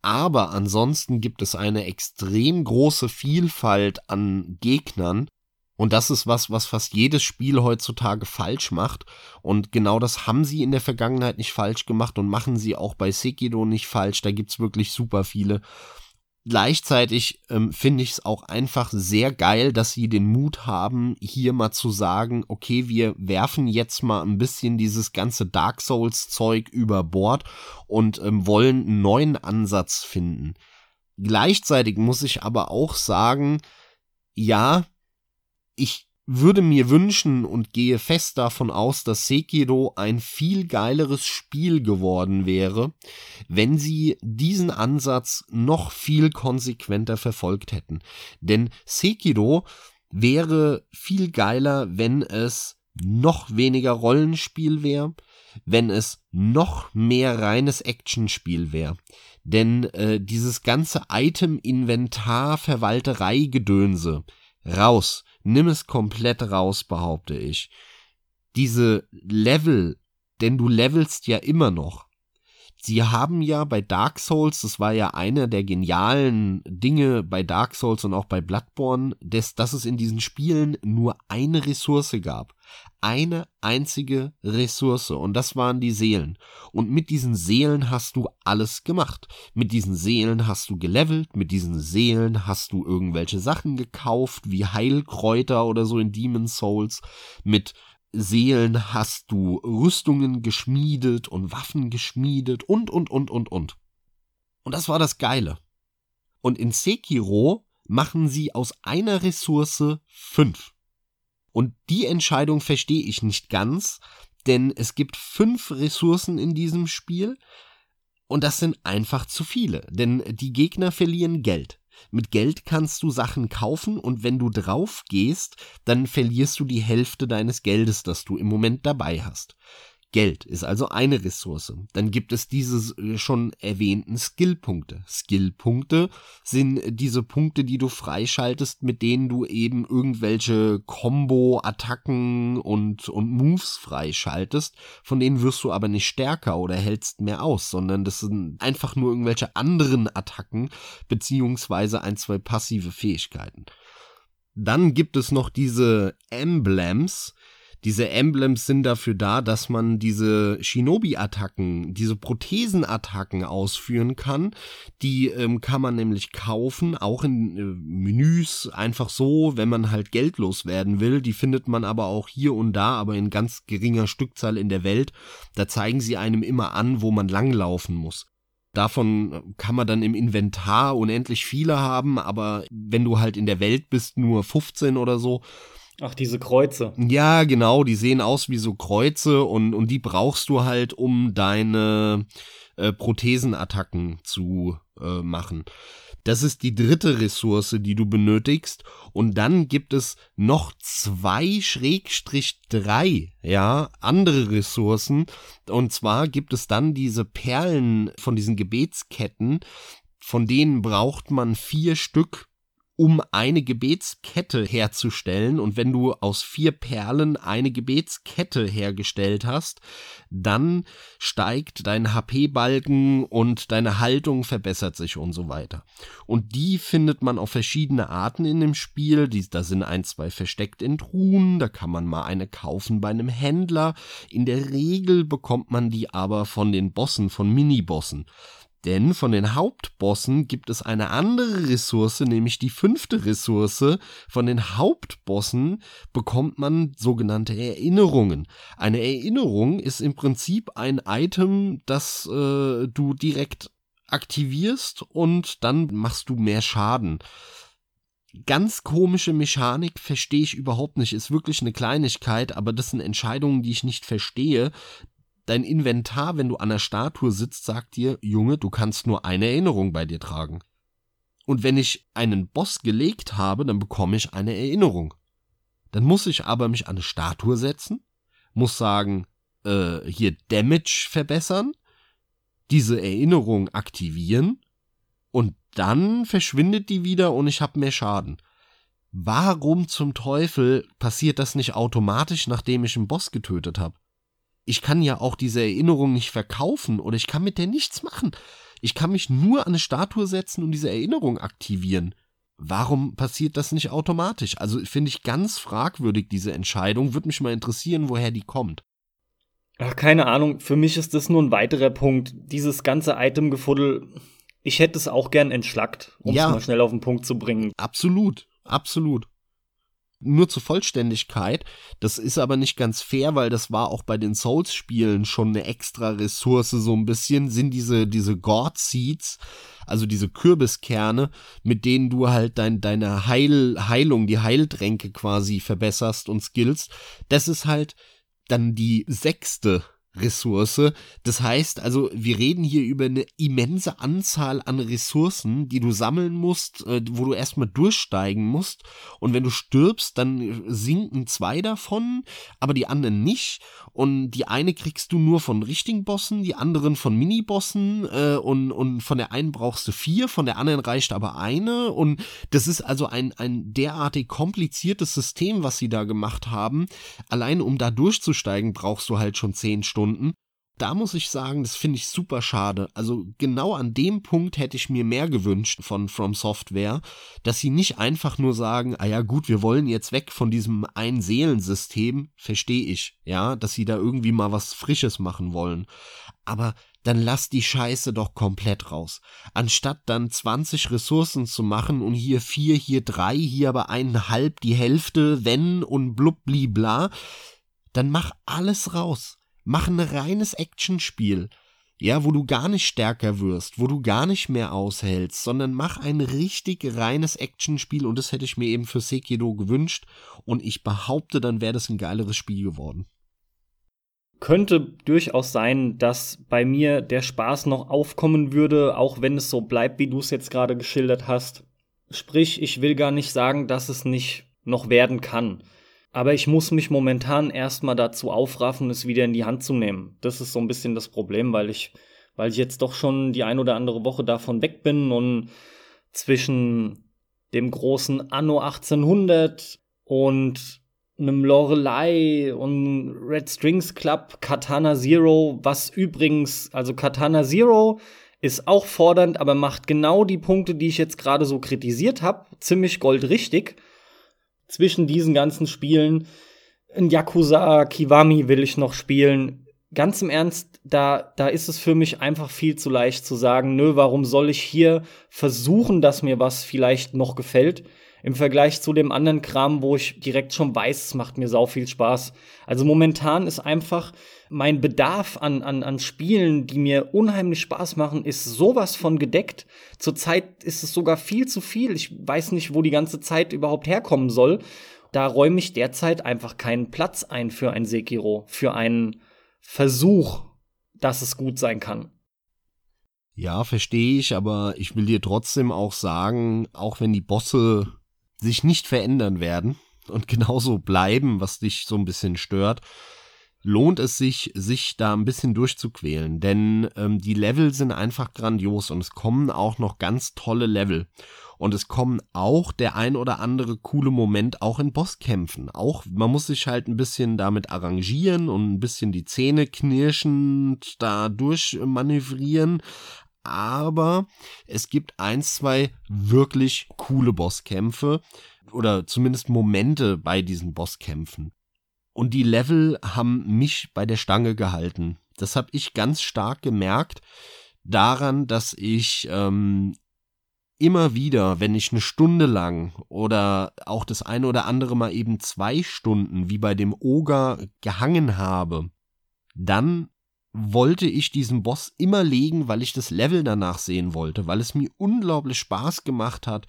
[SPEAKER 2] Aber ansonsten gibt es eine extrem große Vielfalt an Gegnern und das ist was, was fast jedes Spiel heutzutage falsch macht. Und genau das haben sie in der Vergangenheit nicht falsch gemacht und machen sie auch bei Sekiro nicht falsch. Da gibt's wirklich super viele. Gleichzeitig ähm, finde ich es auch einfach sehr geil, dass sie den Mut haben, hier mal zu sagen, okay, wir werfen jetzt mal ein bisschen dieses ganze Dark Souls Zeug über Bord und ähm, wollen einen neuen Ansatz finden. Gleichzeitig muss ich aber auch sagen, ja, ich würde mir wünschen und gehe fest davon aus, dass Sekiro ein viel geileres Spiel geworden wäre, wenn sie diesen Ansatz noch viel konsequenter verfolgt hätten. Denn Sekiro wäre viel geiler, wenn es noch weniger Rollenspiel wäre, wenn es noch mehr reines Actionspiel wäre. Denn äh, dieses ganze Item-Inventar-Verwalterei-Gedönse, raus, nimm es komplett raus, behaupte ich. Diese Level, denn du levelst ja immer noch. Sie haben ja bei Dark Souls, das war ja einer der genialen Dinge bei Dark Souls und auch bei Bloodborne, dass, dass es in diesen Spielen nur eine Ressource gab. Eine einzige Ressource und das waren die Seelen. Und mit diesen Seelen hast du alles gemacht. Mit diesen Seelen hast du gelevelt, mit diesen Seelen hast du irgendwelche Sachen gekauft, wie Heilkräuter oder so in Demon Souls. Mit Seelen hast du Rüstungen geschmiedet und Waffen geschmiedet und, und, und, und, und. Und das war das Geile. Und in Sekiro machen sie aus einer Ressource fünf. Und die Entscheidung verstehe ich nicht ganz, denn es gibt fünf Ressourcen in diesem Spiel und das sind einfach zu viele, denn die Gegner verlieren Geld. Mit Geld kannst du Sachen kaufen und wenn du drauf gehst, dann verlierst du die Hälfte deines Geldes, das du im Moment dabei hast. Geld ist also eine Ressource. Dann gibt es diese äh, schon erwähnten Skillpunkte. Skillpunkte sind diese Punkte, die du freischaltest, mit denen du eben irgendwelche Combo-Attacken und, und Moves freischaltest. Von denen wirst du aber nicht stärker oder hältst mehr aus, sondern das sind einfach nur irgendwelche anderen Attacken beziehungsweise ein, zwei passive Fähigkeiten. Dann gibt es noch diese Emblems, diese Emblems sind dafür da, dass man diese Shinobi-Attacken, diese Prothesenattacken ausführen kann. Die ähm, kann man nämlich kaufen, auch in äh, Menüs, einfach so, wenn man halt geldlos werden will. Die findet man aber auch hier und da, aber in ganz geringer Stückzahl in der Welt. Da zeigen sie einem immer an, wo man langlaufen muss. Davon kann man dann im Inventar unendlich viele haben, aber wenn du halt in der Welt bist, nur 15 oder so.
[SPEAKER 1] Ach, diese Kreuze.
[SPEAKER 2] Ja, genau, die sehen aus wie so Kreuze und, und die brauchst du halt, um deine äh, Prothesenattacken zu äh, machen. Das ist die dritte Ressource, die du benötigst. Und dann gibt es noch zwei Schrägstrich drei, ja, andere Ressourcen. Und zwar gibt es dann diese Perlen von diesen Gebetsketten. Von denen braucht man vier Stück um eine Gebetskette herzustellen. Und wenn du aus vier Perlen eine Gebetskette hergestellt hast, dann steigt dein HP-Balken und deine Haltung verbessert sich und so weiter. Und die findet man auf verschiedene Arten in dem Spiel. Die, da sind ein, zwei versteckt in Truhen, da kann man mal eine kaufen bei einem Händler. In der Regel bekommt man die aber von den Bossen, von Minibossen. Denn von den Hauptbossen gibt es eine andere Ressource, nämlich die fünfte Ressource. Von den Hauptbossen bekommt man sogenannte Erinnerungen. Eine Erinnerung ist im Prinzip ein Item, das äh, du direkt aktivierst und dann machst du mehr Schaden. Ganz komische Mechanik verstehe ich überhaupt nicht. Ist wirklich eine Kleinigkeit, aber das sind Entscheidungen, die ich nicht verstehe dein Inventar, wenn du an der Statue sitzt, sagt dir, Junge, du kannst nur eine Erinnerung bei dir tragen. Und wenn ich einen Boss gelegt habe, dann bekomme ich eine Erinnerung. Dann muss ich aber mich an eine Statue setzen, muss sagen, äh, hier Damage verbessern, diese Erinnerung aktivieren und dann verschwindet die wieder und ich habe mehr Schaden. Warum zum Teufel passiert das nicht automatisch, nachdem ich einen Boss getötet habe? Ich kann ja auch diese Erinnerung nicht verkaufen oder ich kann mit der nichts machen. Ich kann mich nur an eine Statue setzen und diese Erinnerung aktivieren. Warum passiert das nicht automatisch? Also finde ich ganz fragwürdig diese Entscheidung. Würde mich mal interessieren, woher die kommt.
[SPEAKER 1] Ach, keine Ahnung. Für mich ist das nur ein weiterer Punkt. Dieses ganze Itemgefuddel, ich hätte es auch gern entschlackt, um ja, es mal schnell auf den Punkt zu bringen.
[SPEAKER 2] Absolut, absolut nur zur Vollständigkeit. Das ist aber nicht ganz fair, weil das war auch bei den Souls-Spielen schon eine extra Ressource, so ein bisschen, sind diese, diese God Seeds, also diese Kürbiskerne, mit denen du halt dein, deine Heil, Heilung, die Heiltränke quasi verbesserst und skillst. Das ist halt dann die sechste Ressource. Das heißt also, wir reden hier über eine immense Anzahl an Ressourcen, die du sammeln musst, äh, wo du erstmal durchsteigen musst. Und wenn du stirbst, dann sinken zwei davon, aber die anderen nicht. Und die eine kriegst du nur von richtigen Bossen, die anderen von Minibossen. Äh, und, und von der einen brauchst du vier, von der anderen reicht aber eine. Und das ist also ein, ein derartig kompliziertes System, was sie da gemacht haben. Allein um da durchzusteigen, brauchst du halt schon zehn Stunden. Stunden. Da muss ich sagen, das finde ich super schade. Also genau an dem Punkt hätte ich mir mehr gewünscht von From Software, dass sie nicht einfach nur sagen, ah ja gut, wir wollen jetzt weg von diesem Ein-Seelen-System, verstehe ich, ja, dass sie da irgendwie mal was Frisches machen wollen. Aber dann lass die Scheiße doch komplett raus. Anstatt dann 20 Ressourcen zu machen und hier vier, hier drei, hier aber eineinhalb, die Hälfte, wenn und blub, bla, dann mach alles raus. Mach ein reines Actionspiel. Ja, wo du gar nicht stärker wirst, wo du gar nicht mehr aushältst, sondern mach ein richtig reines Actionspiel und das hätte ich mir eben für Sekiro gewünscht und ich behaupte, dann wäre das ein geileres Spiel geworden.
[SPEAKER 1] Könnte durchaus sein, dass bei mir der Spaß noch aufkommen würde, auch wenn es so bleibt, wie du es jetzt gerade geschildert hast. Sprich, ich will gar nicht sagen, dass es nicht noch werden kann. Aber ich muss mich momentan erstmal dazu aufraffen, es wieder in die Hand zu nehmen. Das ist so ein bisschen das Problem, weil ich, weil ich jetzt doch schon die ein oder andere Woche davon weg bin und zwischen dem großen Anno 1800 und einem Lorelei und Red Strings Club, Katana Zero, was übrigens, also Katana Zero ist auch fordernd, aber macht genau die Punkte, die ich jetzt gerade so kritisiert habe, ziemlich goldrichtig zwischen diesen ganzen Spielen. In Yakuza Kiwami will ich noch spielen. Ganz im Ernst, da, da ist es für mich einfach viel zu leicht zu sagen, nö, warum soll ich hier versuchen, dass mir was vielleicht noch gefällt? Im Vergleich zu dem anderen Kram, wo ich direkt schon weiß, es macht mir sau viel Spaß. Also momentan ist einfach mein Bedarf an, an, an Spielen, die mir unheimlich Spaß machen, ist sowas von gedeckt. Zurzeit ist es sogar viel zu viel. Ich weiß nicht, wo die ganze Zeit überhaupt herkommen soll. Da räume ich derzeit einfach keinen Platz ein für ein Sekiro, für einen Versuch, dass es gut sein kann.
[SPEAKER 2] Ja, verstehe ich, aber ich will dir trotzdem auch sagen, auch wenn die Bosse sich nicht verändern werden und genauso bleiben, was dich so ein bisschen stört, lohnt es sich, sich da ein bisschen durchzuquälen. Denn ähm, die Level sind einfach grandios und es kommen auch noch ganz tolle Level. Und es kommen auch der ein oder andere coole Moment auch in Bosskämpfen. Auch man muss sich halt ein bisschen damit arrangieren und ein bisschen die Zähne knirschend da durchmanövrieren aber es gibt ein, zwei wirklich coole Bosskämpfe oder zumindest Momente bei diesen Bosskämpfen. Und die Level haben mich bei der Stange gehalten. Das habe ich ganz stark gemerkt daran, dass ich ähm, immer wieder, wenn ich eine Stunde lang oder auch das eine oder andere Mal eben zwei Stunden wie bei dem Oger gehangen habe, dann wollte ich diesen Boss immer legen, weil ich das Level danach sehen wollte, weil es mir unglaublich Spaß gemacht hat,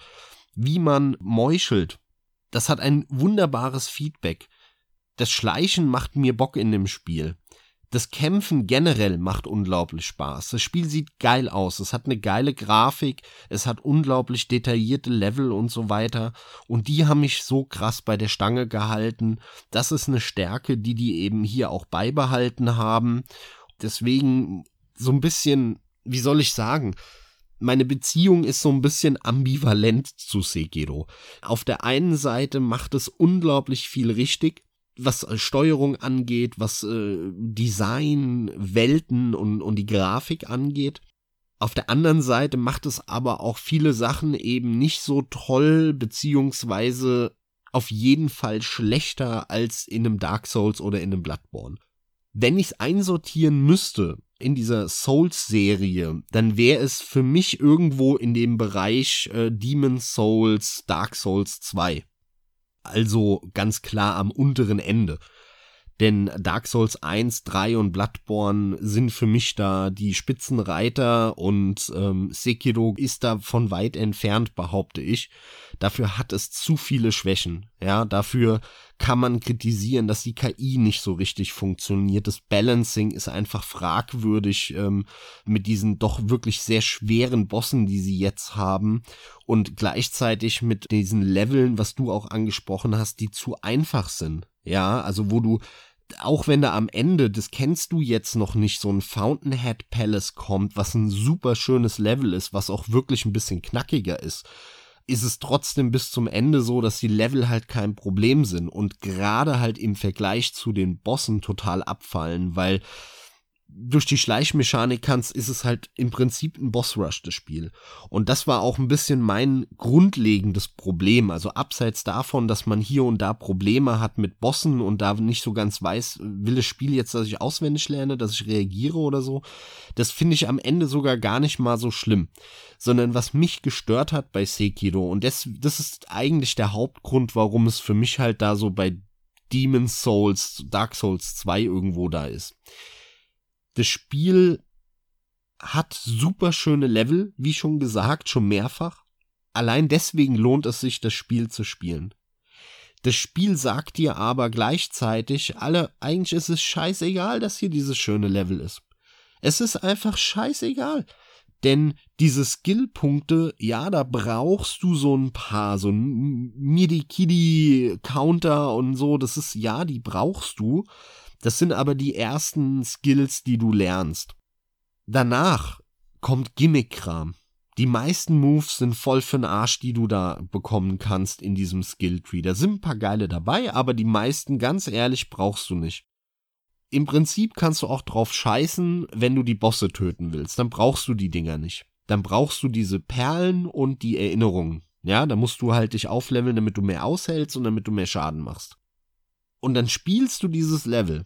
[SPEAKER 2] wie man meuchelt. Das hat ein wunderbares Feedback. Das Schleichen macht mir Bock in dem Spiel. Das Kämpfen generell macht unglaublich Spaß. Das Spiel sieht geil aus. Es hat eine geile Grafik. Es hat unglaublich detaillierte Level und so weiter. Und die haben mich so krass bei der Stange gehalten. Das ist eine Stärke, die die eben hier auch beibehalten haben. Deswegen so ein bisschen, wie soll ich sagen, meine Beziehung ist so ein bisschen ambivalent zu Sekiro. Auf der einen Seite macht es unglaublich viel richtig, was Steuerung angeht, was äh, Design, Welten und, und die Grafik angeht. Auf der anderen Seite macht es aber auch viele Sachen eben nicht so toll, beziehungsweise auf jeden Fall schlechter als in einem Dark Souls oder in einem Bloodborne wenn ich es einsortieren müsste in dieser Souls-Serie, dann wäre es für mich irgendwo in dem Bereich äh, Demon Souls, Dark Souls 2. Also ganz klar am unteren Ende. Denn Dark Souls 1, 3 und Bloodborne sind für mich da die Spitzenreiter und ähm, Sekiro ist da von weit entfernt, behaupte ich. Dafür hat es zu viele Schwächen. Ja, dafür kann man kritisieren, dass die KI nicht so richtig funktioniert. Das Balancing ist einfach fragwürdig ähm, mit diesen doch wirklich sehr schweren Bossen, die sie jetzt haben. Und gleichzeitig mit diesen Leveln, was du auch angesprochen hast, die zu einfach sind. Ja, also wo du auch wenn da am Ende, das kennst du jetzt noch nicht, so ein Fountainhead Palace kommt, was ein super schönes Level ist, was auch wirklich ein bisschen knackiger ist, ist es trotzdem bis zum Ende so, dass die Level halt kein Problem sind und gerade halt im Vergleich zu den Bossen total abfallen, weil durch die Schleichmechanik kannst, ist es halt im Prinzip ein Boss-Rush, das Spiel. Und das war auch ein bisschen mein grundlegendes Problem. Also abseits davon, dass man hier und da Probleme hat mit Bossen und da nicht so ganz weiß, will das Spiel jetzt, dass ich auswendig lerne, dass ich reagiere oder so. Das finde ich am Ende sogar gar nicht mal so schlimm. Sondern was mich gestört hat bei Sekiro, und das, das ist eigentlich der Hauptgrund, warum es für mich halt da so bei Demon's Souls, Dark Souls 2 irgendwo da ist das Spiel hat super schöne Level, wie schon gesagt, schon mehrfach. Allein deswegen lohnt es sich, das Spiel zu spielen. Das Spiel sagt dir aber gleichzeitig, alle, eigentlich ist es scheißegal, dass hier dieses schöne Level ist. Es ist einfach scheißegal. Denn diese Skillpunkte, ja, da brauchst du so ein paar, so ein Midi-Kidi-Counter und so, das ist, ja, die brauchst du. Das sind aber die ersten Skills, die du lernst. Danach kommt Gimmick-Kram. Die meisten Moves sind voll für'n Arsch, die du da bekommen kannst in diesem Skilltree. Da sind ein paar geile dabei, aber die meisten, ganz ehrlich, brauchst du nicht. Im Prinzip kannst du auch drauf scheißen, wenn du die Bosse töten willst. Dann brauchst du die Dinger nicht. Dann brauchst du diese Perlen und die Erinnerungen. Ja, da musst du halt dich aufleveln, damit du mehr aushältst und damit du mehr Schaden machst. Und dann spielst du dieses Level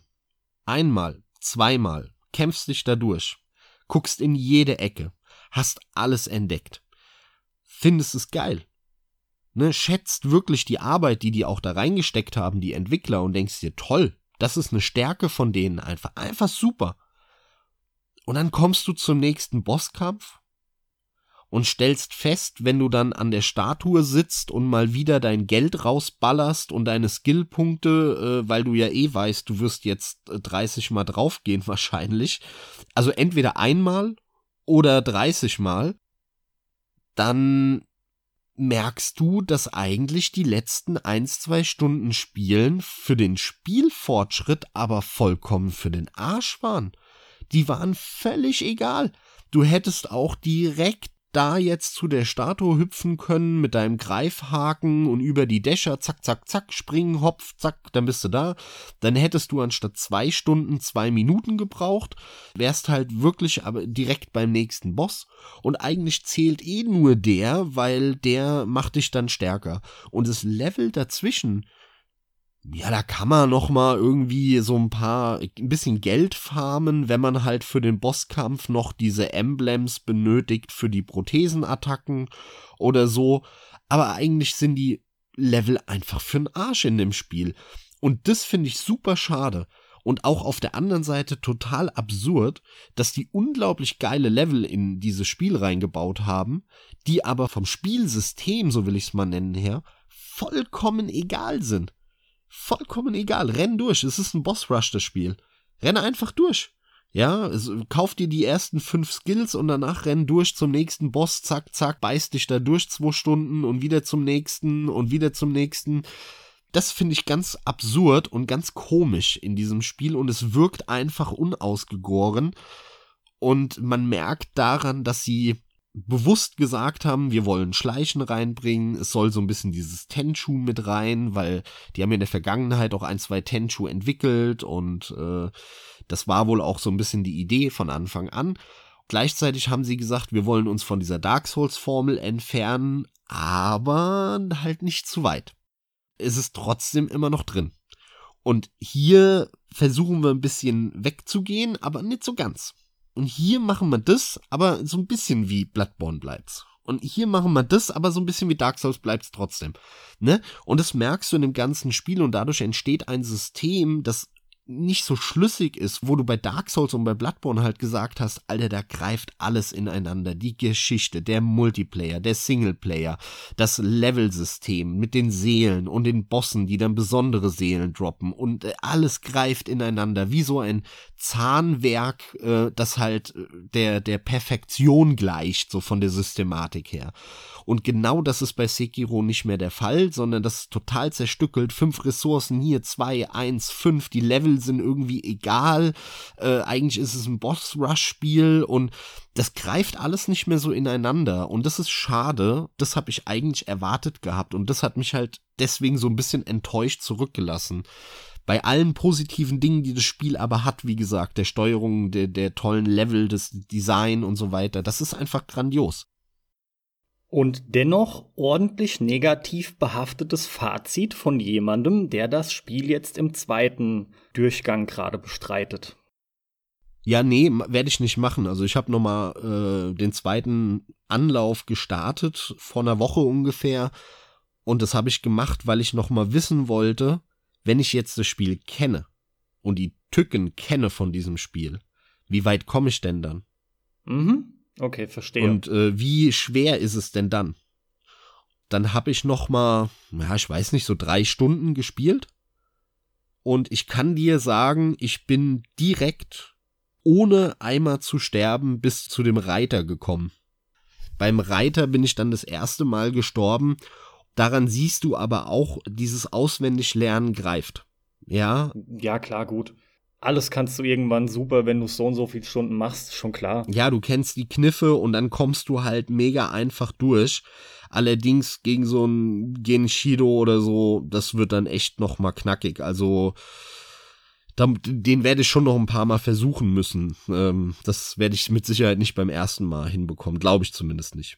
[SPEAKER 2] Einmal, zweimal, kämpfst dich da durch, guckst in jede Ecke, hast alles entdeckt. Findest es geil. Ne, schätzt wirklich die Arbeit, die die auch da reingesteckt haben, die Entwickler, und denkst dir, toll, das ist eine Stärke von denen einfach, einfach super. Und dann kommst du zum nächsten Bosskampf und stellst fest, wenn du dann an der Statue sitzt und mal wieder dein Geld rausballerst und deine Skillpunkte, äh, weil du ja eh weißt, du wirst jetzt 30 äh, Mal draufgehen wahrscheinlich. Also entweder einmal oder 30 Mal, dann merkst du, dass eigentlich die letzten ein, zwei Stunden Spielen für den Spielfortschritt aber vollkommen für den Arsch waren. Die waren völlig egal. Du hättest auch direkt da jetzt zu der Statue hüpfen können mit deinem Greifhaken und über die Dächer, zack, zack, zack, springen, hopf, zack, dann bist du da. Dann hättest du anstatt zwei Stunden zwei Minuten gebraucht, wärst halt wirklich aber direkt beim nächsten Boss. Und eigentlich zählt eh nur der, weil der macht dich dann stärker. Und das Level dazwischen, ja, da kann man noch mal irgendwie so ein paar, ein bisschen Geld farmen, wenn man halt für den Bosskampf noch diese Emblems benötigt für die Prothesenattacken oder so. Aber eigentlich sind die Level einfach für'n Arsch in dem Spiel. Und das finde ich super schade. Und auch auf der anderen Seite total absurd, dass die unglaublich geile Level in dieses Spiel reingebaut haben, die aber vom Spielsystem, so will ich es mal nennen, her, vollkommen egal sind. Vollkommen egal. Renn durch. Es ist ein Boss-Rush, das Spiel. Renne einfach durch. Ja, kauf dir die ersten fünf Skills und danach renn durch zum nächsten Boss, zack, zack, beiß dich da durch zwei Stunden und wieder zum nächsten und wieder zum nächsten. Das finde ich ganz absurd und ganz komisch in diesem Spiel und es wirkt einfach unausgegoren. Und man merkt daran, dass sie bewusst gesagt haben, wir wollen Schleichen reinbringen, es soll so ein bisschen dieses Tenchu mit rein, weil die haben in der Vergangenheit auch ein, zwei Tenchu entwickelt und äh, das war wohl auch so ein bisschen die Idee von Anfang an. Gleichzeitig haben sie gesagt, wir wollen uns von dieser Dark Souls Formel entfernen, aber halt nicht zu weit. Es ist trotzdem immer noch drin. Und hier versuchen wir ein bisschen wegzugehen, aber nicht so ganz. Und hier machen wir das, aber so ein bisschen wie Bloodborne bleibt's. Und hier machen wir das, aber so ein bisschen wie Dark Souls bleibt's trotzdem. Ne? Und das merkst du in dem ganzen Spiel und dadurch entsteht ein System, das nicht so schlüssig ist, wo du bei Dark Souls und bei Bloodborne halt gesagt hast, Alter, da greift alles ineinander. Die Geschichte, der Multiplayer, der Singleplayer, das Levelsystem mit den Seelen und den Bossen, die dann besondere Seelen droppen und äh, alles greift ineinander wie so ein Zahnwerk, äh, das halt äh, der, der Perfektion gleicht, so von der Systematik her. Und genau das ist bei Sekiro nicht mehr der Fall, sondern das ist total zerstückelt. Fünf Ressourcen hier, zwei, eins, fünf. Die Level sind irgendwie egal. Äh, eigentlich ist es ein Boss-Rush-Spiel und das greift alles nicht mehr so ineinander. Und das ist schade. Das habe ich eigentlich erwartet gehabt. Und das hat mich halt deswegen so ein bisschen enttäuscht zurückgelassen bei allen positiven Dingen, die das Spiel aber hat, wie gesagt, der Steuerung, der, der tollen Level, des Design und so weiter, das ist einfach grandios
[SPEAKER 1] und dennoch ordentlich negativ behaftetes Fazit von jemandem, der das Spiel jetzt im zweiten Durchgang gerade bestreitet.
[SPEAKER 2] Ja, nee, werde ich nicht machen. Also ich habe noch mal äh, den zweiten Anlauf gestartet vor einer Woche ungefähr und das habe ich gemacht, weil ich noch mal wissen wollte, wenn ich jetzt das Spiel kenne und die Tücken kenne von diesem Spiel, wie weit komme ich denn dann?
[SPEAKER 1] Mhm. Okay, verstehe.
[SPEAKER 2] Und äh, wie schwer ist es denn dann? Dann habe ich noch mal, ja, ich weiß nicht, so drei Stunden gespielt. Und ich kann dir sagen, ich bin direkt, ohne einmal zu sterben, bis zu dem Reiter gekommen. Beim Reiter bin ich dann das erste Mal gestorben. Daran siehst du aber auch, dieses Auswendiglernen greift. Ja.
[SPEAKER 1] Ja, klar, gut alles kannst du irgendwann super, wenn du so und so viele Stunden machst, schon klar.
[SPEAKER 2] Ja, du kennst die Kniffe und dann kommst du halt mega einfach durch. Allerdings gegen so ein Genshido oder so, das wird dann echt noch mal knackig. Also den werde ich schon noch ein paar Mal versuchen müssen. Ähm, das werde ich mit Sicherheit nicht beim ersten Mal hinbekommen, glaube ich zumindest nicht.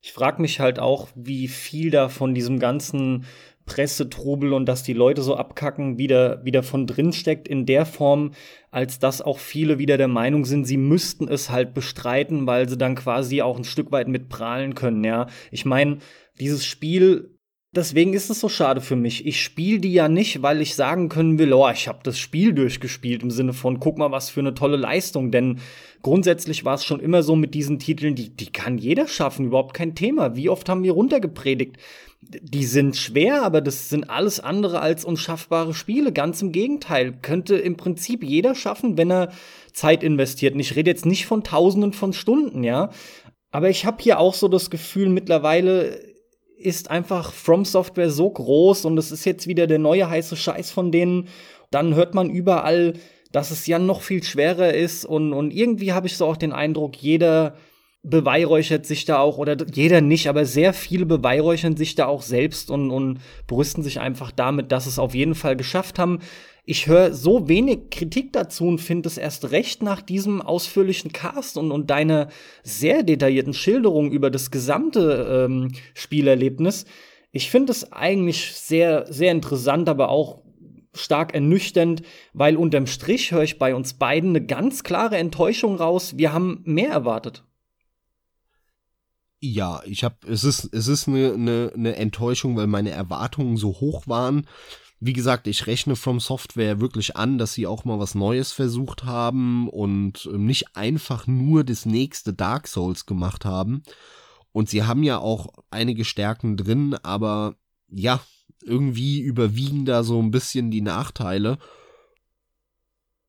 [SPEAKER 1] Ich frage mich halt auch, wie viel da von diesem ganzen Pressetrubel und dass die Leute so abkacken, wieder, wieder von drin steckt in der Form, als dass auch viele wieder der Meinung sind, sie müssten es halt bestreiten, weil sie dann quasi auch ein Stück weit mit prahlen können, ja. Ich meine, dieses Spiel Deswegen ist es so schade für mich. Ich spiele die ja nicht, weil ich sagen können will, oh, ich habe das Spiel durchgespielt im Sinne von, guck mal, was für eine tolle Leistung. Denn grundsätzlich war es schon immer so mit diesen Titeln, die, die kann jeder schaffen, überhaupt kein Thema. Wie oft haben wir runtergepredigt? Die sind schwer, aber das sind alles andere als unschaffbare Spiele. Ganz im Gegenteil. Könnte im Prinzip jeder schaffen, wenn er Zeit investiert. Und ich rede jetzt nicht von Tausenden von Stunden, ja. Aber ich habe hier auch so das Gefühl, mittlerweile ist einfach From Software so groß und es ist jetzt wieder der neue heiße Scheiß von denen. Dann hört man überall, dass es ja noch viel schwerer ist und, und irgendwie habe ich so auch den Eindruck, jeder beweihräuchert sich da auch, oder jeder nicht, aber sehr viele beweihräuchern sich da auch selbst und, und brüsten sich einfach damit, dass es auf jeden Fall geschafft haben. Ich höre so wenig Kritik dazu und finde es erst recht nach diesem ausführlichen Cast und, und deiner sehr detaillierten Schilderung über das gesamte ähm, Spielerlebnis. Ich finde es eigentlich sehr, sehr interessant, aber auch stark ernüchternd, weil unterm Strich höre ich bei uns beiden eine ganz klare Enttäuschung raus. Wir haben mehr erwartet.
[SPEAKER 2] Ja, ich habe, es ist, es ist eine, eine, eine Enttäuschung, weil meine Erwartungen so hoch waren. Wie gesagt, ich rechne From Software wirklich an, dass sie auch mal was Neues versucht haben und ähm, nicht einfach nur das nächste Dark Souls gemacht haben. Und sie haben ja auch einige Stärken drin, aber ja, irgendwie überwiegen da so ein bisschen die Nachteile.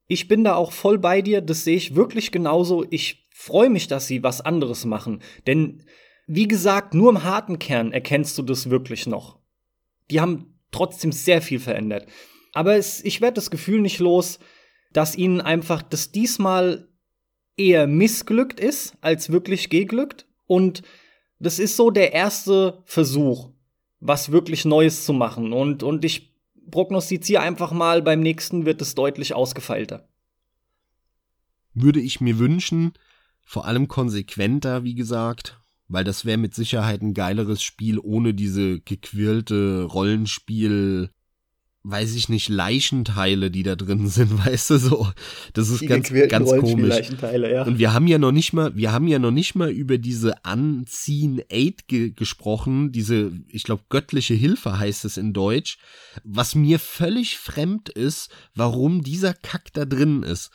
[SPEAKER 1] Ich bin da auch voll bei dir, das sehe ich wirklich genauso. Ich freue mich, dass sie was anderes machen. Denn, wie gesagt, nur im harten Kern erkennst du das wirklich noch. Die haben trotzdem sehr viel verändert. Aber es, ich werde das Gefühl nicht los, dass ihnen einfach das diesmal eher missglückt ist, als wirklich geglückt. Und das ist so der erste Versuch, was wirklich Neues zu machen. Und, und ich prognostiziere einfach mal, beim nächsten wird es deutlich ausgefeilter.
[SPEAKER 2] Würde ich mir wünschen, vor allem konsequenter, wie gesagt, weil das wäre mit Sicherheit ein geileres Spiel ohne diese gequirlte Rollenspiel weiß ich nicht, Leichenteile, die da drin sind, weißt du so. Das ist
[SPEAKER 1] Die
[SPEAKER 2] ganz, ganz komisch.
[SPEAKER 1] Ja.
[SPEAKER 2] Und wir haben ja noch nicht mal, wir haben ja noch nicht mal über diese Anziehen Aid ge gesprochen, diese, ich glaube, göttliche Hilfe heißt es in Deutsch, was mir völlig fremd ist, warum dieser Kack da drin ist.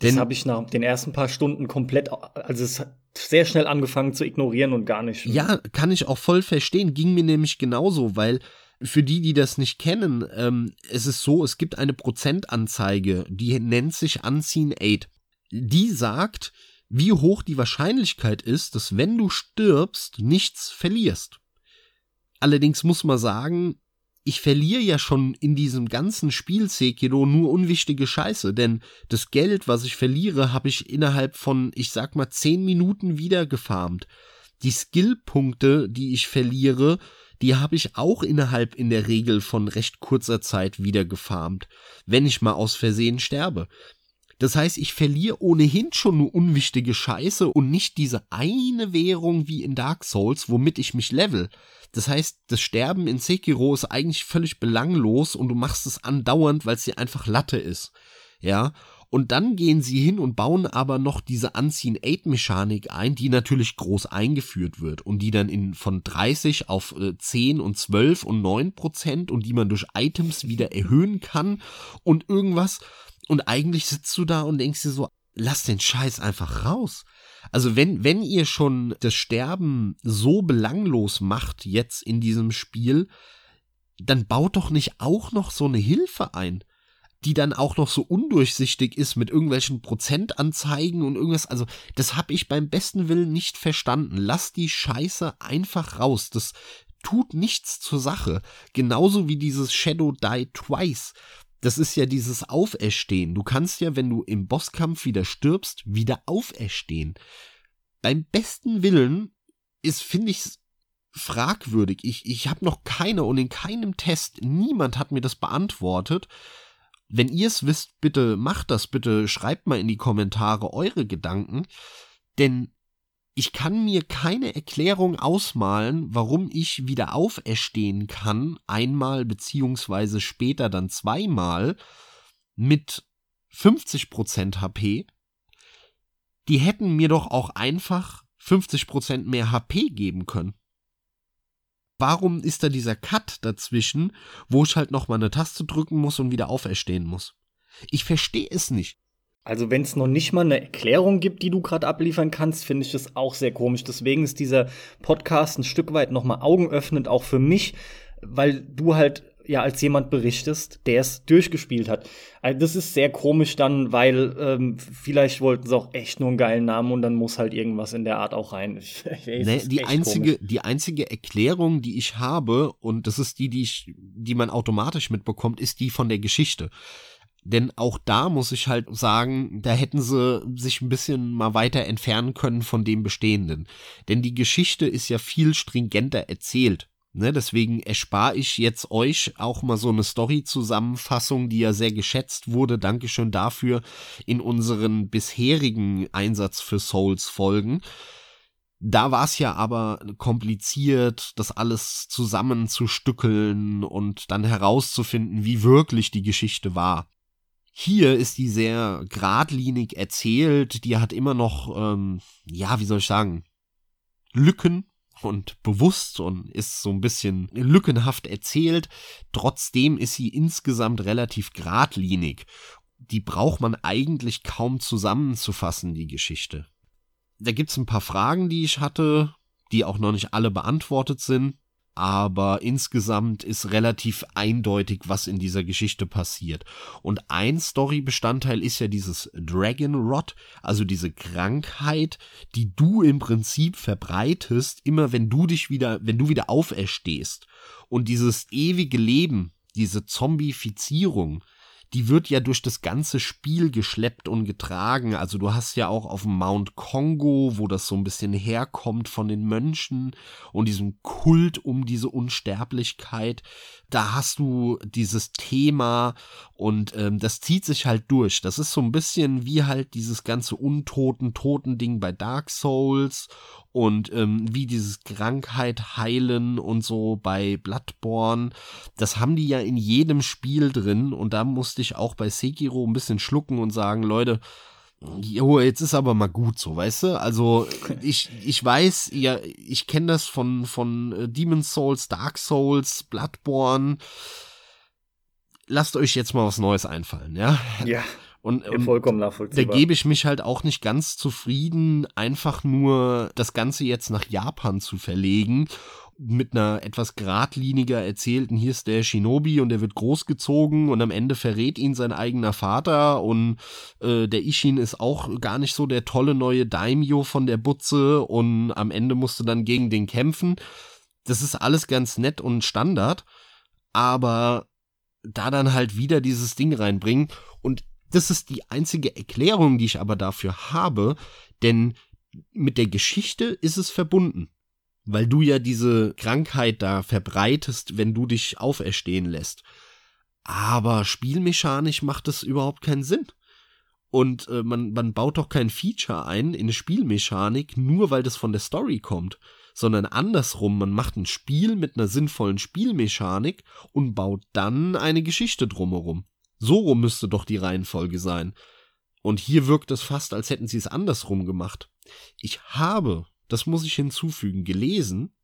[SPEAKER 1] Das
[SPEAKER 2] Denn
[SPEAKER 1] habe ich nach den ersten paar Stunden komplett, also es hat sehr schnell angefangen zu ignorieren und gar nicht.
[SPEAKER 2] Ja, kann ich auch voll verstehen. Ging mir nämlich genauso, weil für die, die das nicht kennen, ähm, es ist so, es gibt eine Prozentanzeige, die nennt sich Unseen Aid. Die sagt, wie hoch die Wahrscheinlichkeit ist, dass wenn du stirbst, nichts verlierst. Allerdings muss man sagen, ich verliere ja schon in diesem ganzen Spiel Sekiro nur unwichtige Scheiße, denn das Geld, was ich verliere, habe ich innerhalb von, ich sag mal, 10 Minuten wieder gefarmt. Die Skillpunkte, die ich verliere, die habe ich auch innerhalb in der Regel von recht kurzer Zeit wieder gefarmt, wenn ich mal aus Versehen sterbe. Das heißt, ich verliere ohnehin schon nur unwichtige Scheiße und nicht diese eine Währung wie in Dark Souls, womit ich mich level. Das heißt, das Sterben in Sekiro ist eigentlich völlig belanglos und du machst es andauernd, weil es dir einfach Latte ist. Ja. Und dann gehen sie hin und bauen aber noch diese Unseen Aid Mechanik ein, die natürlich groß eingeführt wird und die dann in von 30 auf äh, 10 und 12 und 9 Prozent und die man durch Items wieder erhöhen kann und irgendwas. Und eigentlich sitzt du da und denkst dir so, lass den Scheiß einfach raus. Also wenn, wenn ihr schon das Sterben so belanglos macht jetzt in diesem Spiel, dann baut doch nicht auch noch so eine Hilfe ein, die dann auch noch so undurchsichtig ist mit irgendwelchen Prozentanzeigen und irgendwas. Also das habe ich beim besten Willen nicht verstanden. Lass die Scheiße einfach raus. Das tut nichts zur Sache. Genauso wie dieses Shadow Die Twice. Das ist ja dieses Auferstehen. Du kannst ja, wenn du im Bosskampf wieder stirbst, wieder auferstehen. Beim besten Willen ist, finde ich, fragwürdig. Ich, ich habe noch keine und in keinem Test, niemand hat mir das beantwortet. Wenn ihr es wisst, bitte macht das, bitte schreibt mal in die Kommentare eure Gedanken, denn ich kann mir keine Erklärung ausmalen, warum ich wieder auferstehen kann, einmal beziehungsweise später dann zweimal mit 50% HP. Die hätten mir doch auch einfach 50% mehr HP geben können. Warum ist da dieser Cut dazwischen, wo ich halt nochmal eine Taste drücken muss und wieder auferstehen muss? Ich verstehe es nicht.
[SPEAKER 1] Also wenn es noch nicht mal eine Erklärung gibt, die du gerade abliefern kannst, finde ich das auch sehr komisch. Deswegen ist dieser Podcast ein Stück weit noch mal augenöffnend auch für mich, weil du halt ja als jemand berichtest, der es durchgespielt hat. Also das ist sehr komisch dann, weil ähm, vielleicht wollten sie auch echt nur einen geilen Namen und dann muss halt irgendwas in der Art auch rein. Ich,
[SPEAKER 2] nee, die einzige, komisch. die einzige Erklärung, die ich habe und das ist die, die ich, die man automatisch mitbekommt, ist die von der Geschichte. Denn auch da muss ich halt sagen, da hätten sie sich ein bisschen mal weiter entfernen können von dem Bestehenden. Denn die Geschichte ist ja viel stringenter erzählt. Ne, deswegen erspare ich jetzt euch auch mal so eine Story-Zusammenfassung, die ja sehr geschätzt wurde. Dankeschön dafür in unseren bisherigen Einsatz für Souls-Folgen. Da war es ja aber kompliziert, das alles zusammenzustückeln und dann herauszufinden, wie wirklich die Geschichte war. Hier ist die sehr geradlinig erzählt, die hat immer noch, ähm, ja, wie soll ich sagen, Lücken und bewusst und ist so ein bisschen lückenhaft erzählt. Trotzdem ist sie insgesamt relativ geradlinig. Die braucht man eigentlich kaum zusammenzufassen, die Geschichte. Da gibt's ein paar Fragen, die ich hatte, die auch noch nicht alle beantwortet sind aber insgesamt ist relativ eindeutig, was in dieser Geschichte passiert. Und ein Storybestandteil ist ja dieses Dragon Rot, also diese Krankheit, die du im Prinzip verbreitest, immer wenn du dich wieder, wenn du wieder auferstehst. Und dieses ewige Leben, diese Zombifizierung, die wird ja durch das ganze Spiel geschleppt und getragen. Also du hast ja auch auf dem Mount Kongo, wo das so ein bisschen herkommt von den Mönchen und diesem Kult um diese Unsterblichkeit, da hast du dieses Thema und ähm, das zieht sich halt durch. Das ist so ein bisschen wie halt dieses ganze Untoten-Toten-Ding bei Dark Souls und ähm, wie dieses Krankheit heilen und so bei Bloodborne, das haben die ja in jedem Spiel drin und da musste ich auch bei Sekiro ein bisschen schlucken und sagen, Leute, Jo, jetzt ist aber mal gut so, weißt du? Also ich, ich weiß, ja, ich kenne das von, von äh, Demon's Souls, Dark Souls, Bloodborne. Lasst euch jetzt mal was Neues einfallen, ja?
[SPEAKER 1] Ja.
[SPEAKER 2] Und,
[SPEAKER 1] und vollkommen nachvollziehbar.
[SPEAKER 2] Da gebe ich mich halt auch nicht ganz zufrieden, einfach nur das Ganze jetzt nach Japan zu verlegen mit einer etwas geradliniger erzählten, hier ist der Shinobi und der wird großgezogen und am Ende verrät ihn sein eigener Vater und äh, der Ishin ist auch gar nicht so der tolle neue Daimyo von der Butze und am Ende musste dann gegen den kämpfen. Das ist alles ganz nett und Standard, aber da dann halt wieder dieses Ding reinbringen und das ist die einzige Erklärung, die ich aber dafür habe, denn mit der Geschichte ist es verbunden weil du ja diese Krankheit da verbreitest, wenn du dich auferstehen lässt. Aber spielmechanisch macht das überhaupt keinen Sinn. Und äh, man, man baut doch kein Feature ein in eine Spielmechanik, nur weil das von der Story kommt, sondern andersrum, man macht ein Spiel mit einer sinnvollen Spielmechanik und baut dann eine Geschichte drumherum. So rum müsste doch die Reihenfolge sein. Und hier wirkt es fast, als hätten sie es andersrum gemacht. Ich habe das muss ich hinzufügen, gelesen,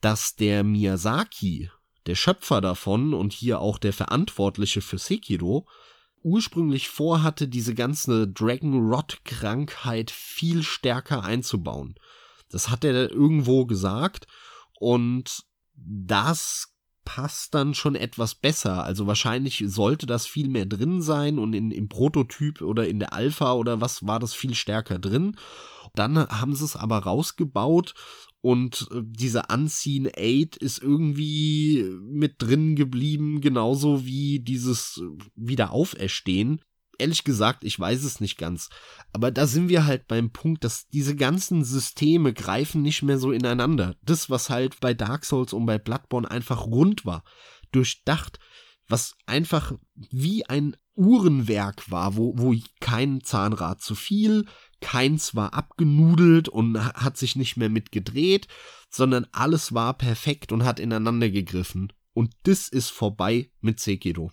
[SPEAKER 2] dass der Miyazaki, der Schöpfer davon und hier auch der Verantwortliche für Sekiro, ursprünglich vorhatte, diese ganze Dragon Rot Krankheit viel stärker einzubauen. Das hat er irgendwo gesagt und das passt dann schon etwas besser. Also wahrscheinlich sollte das viel mehr drin sein und in, im Prototyp oder in der Alpha oder was war das viel stärker drin. Dann haben sie es aber rausgebaut und äh, diese Unseen Aid ist irgendwie mit drin geblieben, genauso wie dieses äh, Wiederauferstehen ehrlich gesagt, ich weiß es nicht ganz. Aber da sind wir halt beim Punkt, dass diese ganzen Systeme greifen nicht mehr so ineinander. Das, was halt bei Dark Souls und bei Bloodborne einfach rund war, durchdacht, was einfach wie ein Uhrenwerk war, wo, wo kein Zahnrad zu viel, keins war abgenudelt und hat sich nicht mehr mitgedreht, sondern alles war perfekt und hat ineinander gegriffen. Und das ist vorbei mit Sekiro.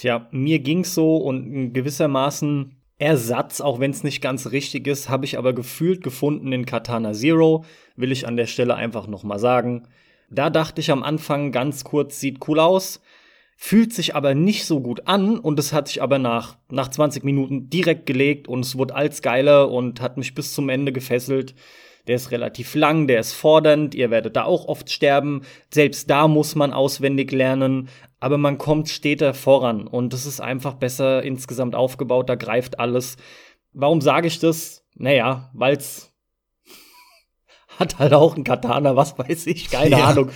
[SPEAKER 1] Tja, mir ging's so und gewissermaßen Ersatz, auch wenn es nicht ganz richtig ist, habe ich aber gefühlt gefunden in Katana Zero, will ich an der Stelle einfach noch mal sagen. Da dachte ich am Anfang ganz kurz, sieht cool aus, fühlt sich aber nicht so gut an und es hat sich aber nach, nach 20 Minuten direkt gelegt und es wurde als geiler und hat mich bis zum Ende gefesselt. Der ist relativ lang, der ist fordernd, ihr werdet da auch oft sterben. Selbst da muss man auswendig lernen, aber man kommt steter voran und das ist einfach besser insgesamt aufgebaut, da greift alles. Warum sage ich das? Naja, weil's hat halt auch ein Katana, was weiß ich, keine ja. Ahnung.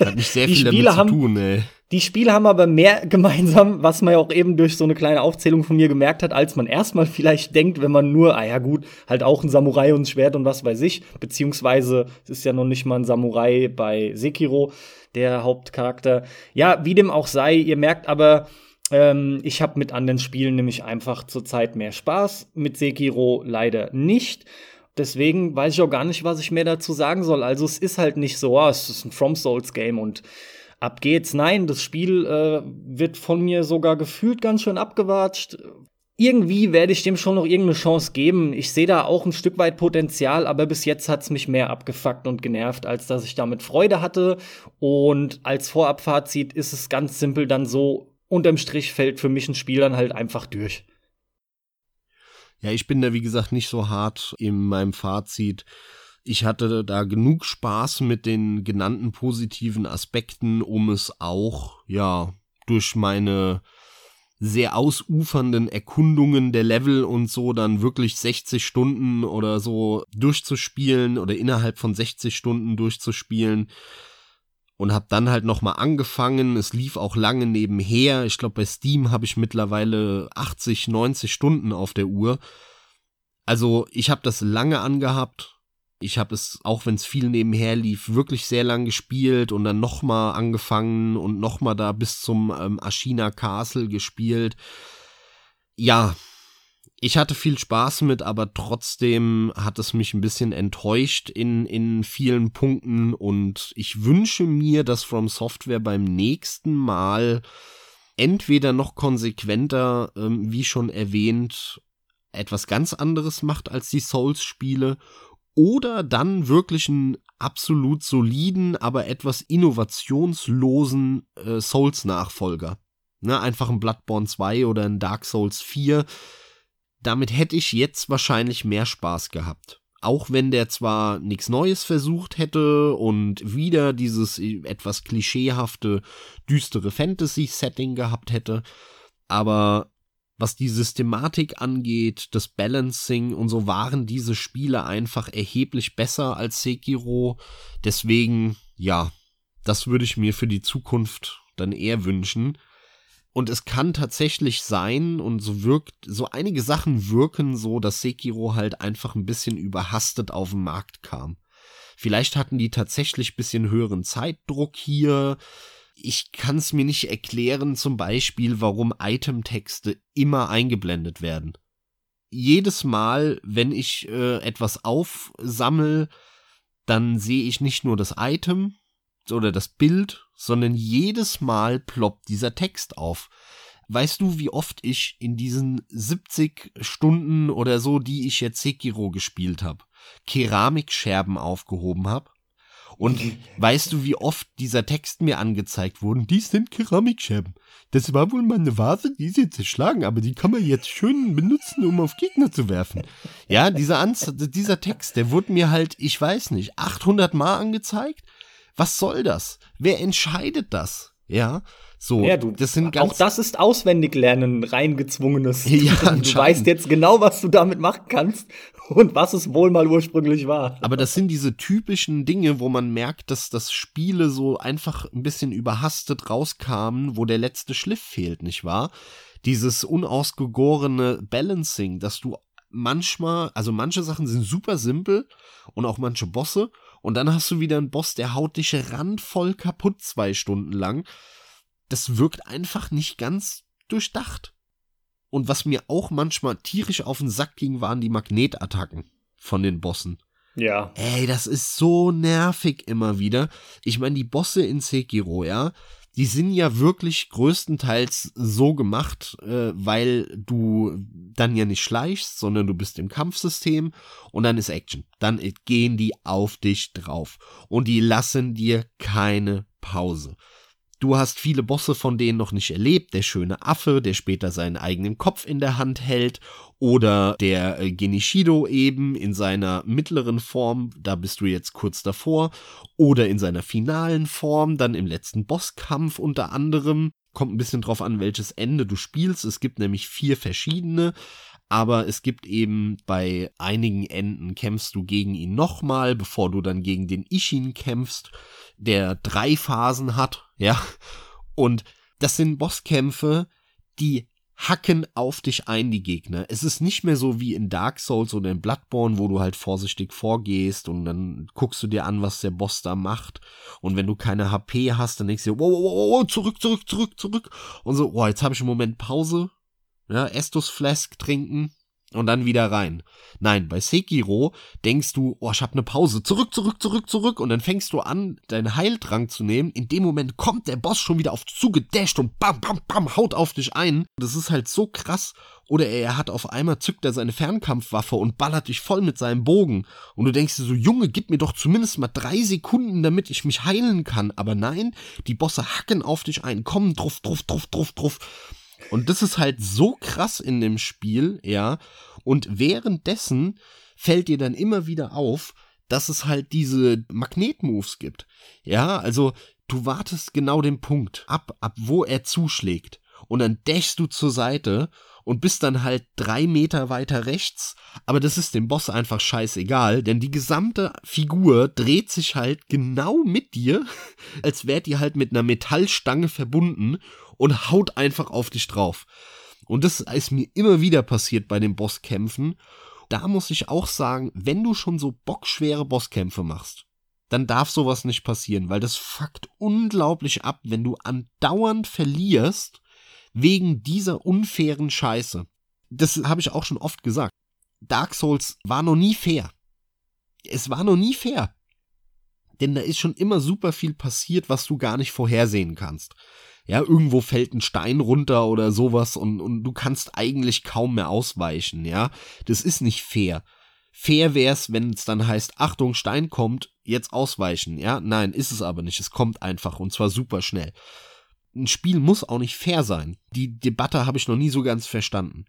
[SPEAKER 2] Hat nicht sehr viel damit zu tun, ey.
[SPEAKER 1] Die Spiele haben aber mehr gemeinsam, was man ja auch eben durch so eine kleine Aufzählung von mir gemerkt hat, als man erstmal vielleicht denkt, wenn man nur, ah ja gut, halt auch ein Samurai und ein Schwert und was weiß ich, beziehungsweise es ist ja noch nicht mal ein Samurai bei Sekiro, der Hauptcharakter. Ja, wie dem auch sei, ihr merkt aber, ähm, ich habe mit anderen Spielen nämlich einfach zurzeit mehr Spaß, mit Sekiro leider nicht. Deswegen weiß ich auch gar nicht, was ich mehr dazu sagen soll. Also es ist halt nicht so, ah, es ist ein From Souls Game und ab geht's. Nein, das Spiel äh, wird von mir sogar gefühlt ganz schön abgewatscht. Irgendwie werde ich dem schon noch irgendeine Chance geben. Ich sehe da auch ein Stück weit Potenzial, aber bis jetzt hat's mich mehr abgefuckt und genervt, als dass ich damit Freude hatte. Und als Vorabfazit ist es ganz simpel dann so, unterm Strich fällt für mich ein Spiel dann halt einfach durch.
[SPEAKER 2] Ja, ich bin da wie gesagt nicht so hart in meinem Fazit. Ich hatte da genug Spaß mit den genannten positiven Aspekten, um es auch, ja, durch meine sehr ausufernden Erkundungen der Level und so dann wirklich 60 Stunden oder so durchzuspielen oder innerhalb von 60 Stunden durchzuspielen und habe dann halt noch mal angefangen. Es lief auch lange nebenher. Ich glaube bei Steam habe ich mittlerweile 80, 90 Stunden auf der Uhr. Also ich habe das lange angehabt ich habe es, auch wenn es viel nebenher lief, wirklich sehr lang gespielt und dann nochmal angefangen und nochmal da bis zum ähm, Ashina Castle gespielt. Ja, ich hatte viel Spaß mit, aber trotzdem hat es mich ein bisschen enttäuscht in, in vielen Punkten und ich wünsche mir, dass From Software beim nächsten Mal entweder noch konsequenter, ähm, wie schon erwähnt, etwas ganz anderes macht als die Souls-Spiele oder dann wirklich einen absolut soliden, aber etwas innovationslosen äh, Souls-Nachfolger. Ne, einfach ein Bloodborne 2 oder ein Dark Souls 4 damit hätte ich jetzt wahrscheinlich mehr Spaß gehabt. Auch wenn der zwar nichts Neues versucht hätte und wieder dieses etwas klischeehafte, düstere Fantasy-Setting gehabt hätte, aber was die Systematik angeht, das Balancing und so waren diese Spiele einfach erheblich besser als Sekiro. Deswegen, ja, das würde ich mir für die Zukunft dann eher wünschen. Und es kann tatsächlich sein, und so wirkt, so einige Sachen wirken so, dass Sekiro halt einfach ein bisschen überhastet auf den Markt kam. Vielleicht hatten die tatsächlich bisschen höheren Zeitdruck hier. Ich kann es mir nicht erklären, zum Beispiel, warum Itemtexte immer eingeblendet werden. Jedes Mal, wenn ich äh, etwas aufsammel, dann sehe ich nicht nur das Item, oder das Bild, sondern jedes Mal ploppt dieser Text auf. Weißt du, wie oft ich in diesen 70 Stunden oder so, die ich jetzt Sekiro gespielt habe, Keramikscherben aufgehoben habe? Und weißt du, wie oft dieser Text mir angezeigt wurde? Dies sind Keramikscherben. Das war wohl mal eine Vase, die ist jetzt zerschlagen, aber die kann man jetzt schön benutzen, um auf Gegner zu werfen. Ja, dieser, Anz dieser Text, der wurde mir halt, ich weiß nicht, 800 Mal angezeigt was soll das? Wer entscheidet das? Ja, so.
[SPEAKER 1] Ja, du, das sind ganz auch das ist auswendig lernen, reingezwungenes. Ja, du weißt jetzt genau, was du damit machen kannst und was es wohl mal ursprünglich war.
[SPEAKER 2] Aber das sind diese typischen Dinge, wo man merkt, dass das Spiele so einfach ein bisschen überhastet rauskamen, wo der letzte Schliff fehlt, nicht wahr? Dieses unausgegorene Balancing, dass du manchmal, also manche Sachen sind super simpel und auch manche Bosse und dann hast du wieder einen Boss, der haut dich randvoll kaputt zwei Stunden lang. Das wirkt einfach nicht ganz durchdacht. Und was mir auch manchmal tierisch auf den Sack ging, waren die Magnetattacken von den Bossen.
[SPEAKER 1] Ja.
[SPEAKER 2] Ey, das ist so nervig immer wieder. Ich meine, die Bosse in Sekiro, ja, die sind ja wirklich größtenteils so gemacht, äh, weil du dann ja nicht schleichst, sondern du bist im Kampfsystem und dann ist Action. Dann gehen die auf dich drauf und die lassen dir keine Pause. Du hast viele Bosse von denen noch nicht erlebt. Der schöne Affe, der später seinen eigenen Kopf in der Hand hält. Oder der äh, Genishido eben in seiner mittleren Form, da bist du jetzt kurz davor. Oder in seiner finalen Form, dann im letzten Bosskampf unter anderem. Kommt ein bisschen drauf an, welches Ende du spielst. Es gibt nämlich vier verschiedene aber es gibt eben bei einigen Enden kämpfst du gegen ihn nochmal, bevor du dann gegen den Ishin kämpfst, der drei Phasen hat, ja. Und das sind Bosskämpfe, die hacken auf dich ein, die Gegner. Es ist nicht mehr so wie in Dark Souls oder in Bloodborne, wo du halt vorsichtig vorgehst und dann guckst du dir an, was der Boss da macht. Und wenn du keine HP hast, dann denkst du dir, wow, wow, wow, zurück, zurück, zurück, zurück. Und so, oh, jetzt habe ich einen Moment Pause. Ja, Estus Flask trinken, und dann wieder rein. Nein, bei Sekiro denkst du, oh, ich hab ne Pause, zurück, zurück, zurück, zurück und dann fängst du an, deinen Heildrang zu nehmen. In dem Moment kommt der Boss schon wieder auf zugedasht und bam, bam, bam, haut auf dich ein. Das ist halt so krass. Oder er hat auf einmal zückt er seine Fernkampfwaffe und ballert dich voll mit seinem Bogen. Und du denkst dir so, Junge, gib mir doch zumindest mal drei Sekunden, damit ich mich heilen kann. Aber nein, die Bosse hacken auf dich ein, kommen druff, druff, druff, druff, druff. Und das ist halt so krass in dem Spiel, ja. Und währenddessen fällt dir dann immer wieder auf, dass es halt diese Magnetmoves gibt. Ja, also du wartest genau den Punkt ab, ab wo er zuschlägt. Und dann dashst du zur Seite und bist dann halt drei Meter weiter rechts. Aber das ist dem Boss einfach scheißegal, denn die gesamte Figur dreht sich halt genau mit dir, als wärt ihr halt mit einer Metallstange verbunden und haut einfach auf dich drauf. Und das ist mir immer wieder passiert bei den Bosskämpfen. Da muss ich auch sagen, wenn du schon so bockschwere Bosskämpfe machst, dann darf sowas nicht passieren, weil das fuckt unglaublich ab, wenn du andauernd verlierst wegen dieser unfairen Scheiße. das habe ich auch schon oft gesagt. Dark Souls war noch nie fair. Es war noch nie fair. Denn da ist schon immer super viel passiert, was du gar nicht vorhersehen kannst. Ja, irgendwo fällt ein Stein runter oder sowas und, und du kannst eigentlich kaum mehr ausweichen, ja. Das ist nicht fair. Fair wär's, wenn es dann heißt, Achtung, Stein kommt, jetzt ausweichen, ja. Nein, ist es aber nicht. Es kommt einfach und zwar super schnell. Ein Spiel muss auch nicht fair sein. Die Debatte habe ich noch nie so ganz verstanden.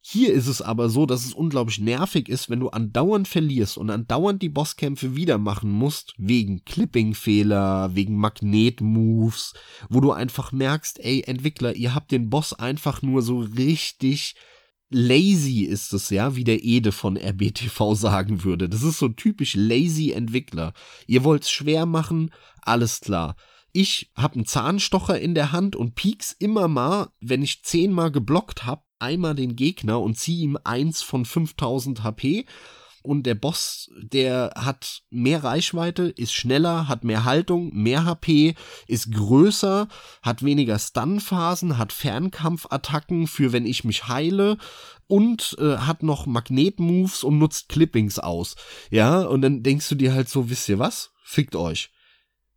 [SPEAKER 2] Hier ist es aber so, dass es unglaublich nervig ist, wenn du andauernd verlierst und andauernd die Bosskämpfe wieder machen musst, wegen Clipping-Fehler, wegen Magnet-Moves, wo du einfach merkst, ey, Entwickler, ihr habt den Boss einfach nur so richtig lazy ist es ja, wie der Ede von RBTV sagen würde. Das ist so typisch lazy Entwickler. Ihr wollt's schwer machen, alles klar. Ich hab einen Zahnstocher in der Hand und pieks immer mal, wenn ich zehnmal geblockt hab, einmal den Gegner und ziehe ihm eins von 5000 HP. Und der Boss, der hat mehr Reichweite, ist schneller, hat mehr Haltung, mehr HP, ist größer, hat weniger Stun-Phasen, hat Fernkampfattacken für wenn ich mich heile und äh, hat noch Magnet-Moves und nutzt Clippings aus. Ja, und dann denkst du dir halt so, wisst ihr was? Fickt euch.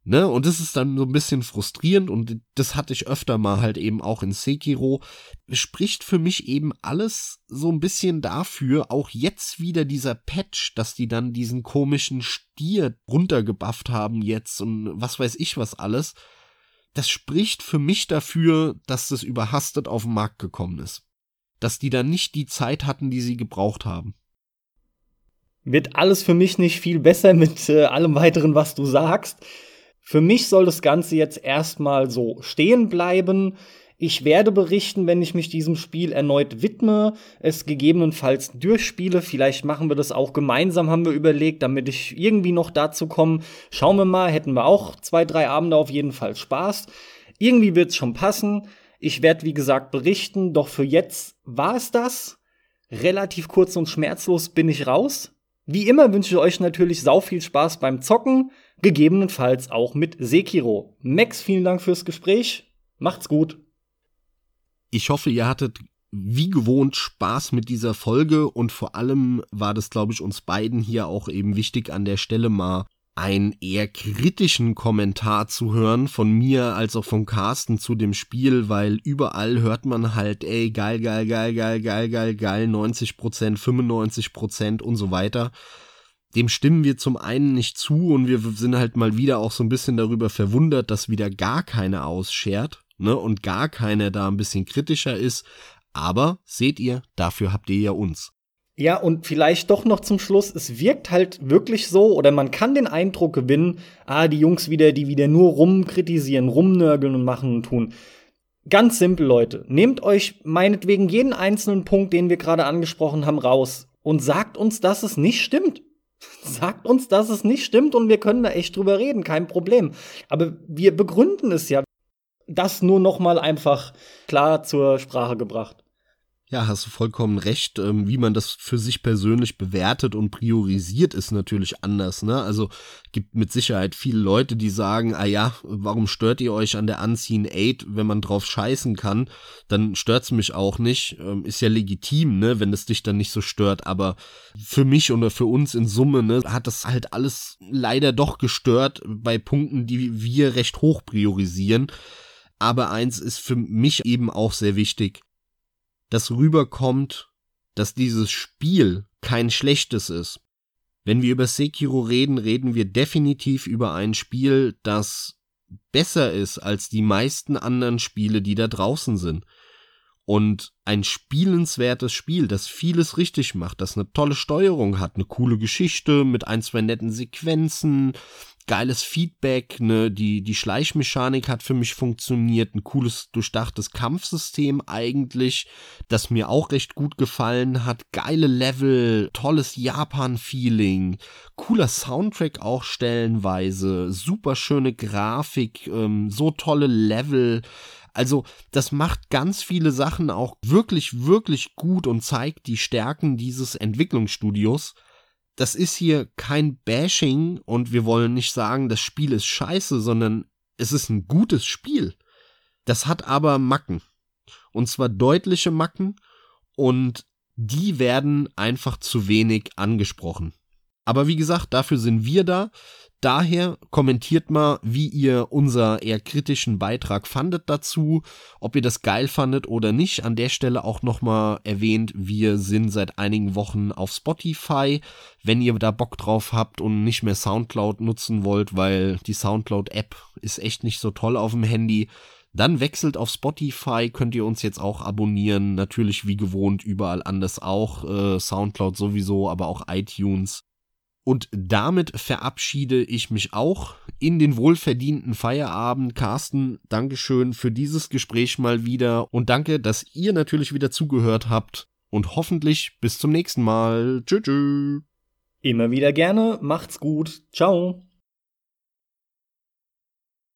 [SPEAKER 2] Ne, und das ist dann so ein bisschen frustrierend und das hatte ich öfter mal halt eben auch in Sekiro. Spricht für mich eben alles so ein bisschen dafür, auch jetzt wieder dieser Patch, dass die dann diesen komischen Stier runtergebufft haben jetzt und was weiß ich was alles. Das spricht für mich dafür, dass das überhastet auf den Markt gekommen ist. Dass die dann nicht die Zeit hatten, die sie gebraucht haben.
[SPEAKER 1] Wird alles für mich nicht viel besser mit äh, allem weiteren, was du sagst. Für mich soll das Ganze jetzt erstmal so stehen bleiben. Ich werde berichten, wenn ich mich diesem Spiel erneut widme, es gegebenenfalls durchspiele. Vielleicht machen wir das auch gemeinsam, haben wir überlegt, damit ich irgendwie noch dazu komme. Schauen wir mal, hätten wir auch zwei, drei Abende auf jeden Fall Spaß. Irgendwie wird's schon passen. Ich werde, wie gesagt, berichten, doch für jetzt war es das. Relativ kurz und schmerzlos bin ich raus. Wie immer wünsche ich euch natürlich sau viel Spaß beim Zocken gegebenenfalls auch mit Sekiro. Max, vielen Dank fürs Gespräch. Macht's gut.
[SPEAKER 2] Ich hoffe, ihr hattet wie gewohnt Spaß mit dieser Folge und vor allem war das, glaube ich, uns beiden hier auch eben wichtig an der Stelle mal einen eher kritischen Kommentar zu hören von mir als auch von Carsten zu dem Spiel, weil überall hört man halt, ey, geil, geil, geil, geil, geil, geil, geil, 90 Prozent, 95 Prozent und so weiter dem stimmen wir zum einen nicht zu und wir sind halt mal wieder auch so ein bisschen darüber verwundert, dass wieder gar keine ausschert, ne, und gar keiner da ein bisschen kritischer ist. Aber seht ihr, dafür habt ihr ja uns.
[SPEAKER 1] Ja, und vielleicht doch noch zum Schluss, es wirkt halt wirklich so, oder man kann den Eindruck gewinnen, ah, die Jungs wieder, die wieder nur rumkritisieren, rumnörgeln und machen und tun. Ganz simpel, Leute. Nehmt euch meinetwegen jeden einzelnen Punkt, den wir gerade angesprochen haben, raus und sagt uns, dass es nicht stimmt. Sagt uns, dass es nicht stimmt und wir können da echt drüber reden, kein Problem. Aber wir begründen es ja. Das nur noch mal einfach klar zur Sprache gebracht.
[SPEAKER 2] Ja, hast du vollkommen recht. Ähm, wie man das für sich persönlich bewertet und priorisiert, ist natürlich anders. Ne? Also gibt mit Sicherheit viele Leute, die sagen, ah ja, warum stört ihr euch an der Unseen 8, wenn man drauf scheißen kann? Dann stört's mich auch nicht. Ähm, ist ja legitim, ne, wenn es dich dann nicht so stört. Aber für mich oder für uns in Summe, ne, hat das halt alles leider doch gestört bei Punkten, die wir recht hoch priorisieren. Aber eins ist für mich eben auch sehr wichtig dass rüberkommt, dass dieses Spiel kein schlechtes ist. Wenn wir über Sekiro reden, reden wir definitiv über ein Spiel, das besser ist als die meisten anderen Spiele, die da draußen sind. Und ein spielenswertes Spiel, das vieles richtig macht, das eine tolle Steuerung hat, eine coole Geschichte mit ein, zwei netten Sequenzen, geiles Feedback, ne, die, die Schleichmechanik hat für mich funktioniert, ein cooles, durchdachtes Kampfsystem eigentlich, das mir auch recht gut gefallen hat, geile Level, tolles Japan-Feeling, cooler Soundtrack auch stellenweise, super schöne Grafik, ähm, so tolle Level, also das macht ganz viele Sachen auch wirklich, wirklich gut und zeigt die Stärken dieses Entwicklungsstudios das ist hier kein Bashing und wir wollen nicht sagen, das Spiel ist scheiße, sondern es ist ein gutes Spiel. Das hat aber Macken. Und zwar deutliche Macken. Und die werden einfach zu wenig angesprochen. Aber wie gesagt, dafür sind wir da. Daher kommentiert mal, wie ihr unser eher kritischen Beitrag fandet dazu, ob ihr das geil fandet oder nicht. An der Stelle auch nochmal erwähnt, wir sind seit einigen Wochen auf Spotify. Wenn ihr da Bock drauf habt und nicht mehr Soundcloud nutzen wollt, weil die Soundcloud-App ist echt nicht so toll auf dem Handy, dann wechselt auf Spotify, könnt ihr uns jetzt auch abonnieren. Natürlich wie gewohnt überall anders auch. Äh, Soundcloud sowieso, aber auch iTunes. Und damit verabschiede ich mich auch in den wohlverdienten Feierabend. Carsten, Dankeschön für dieses Gespräch mal wieder und danke, dass ihr natürlich wieder zugehört habt und hoffentlich bis zum nächsten Mal. Tschüss.
[SPEAKER 1] Immer wieder gerne, macht's gut. Ciao.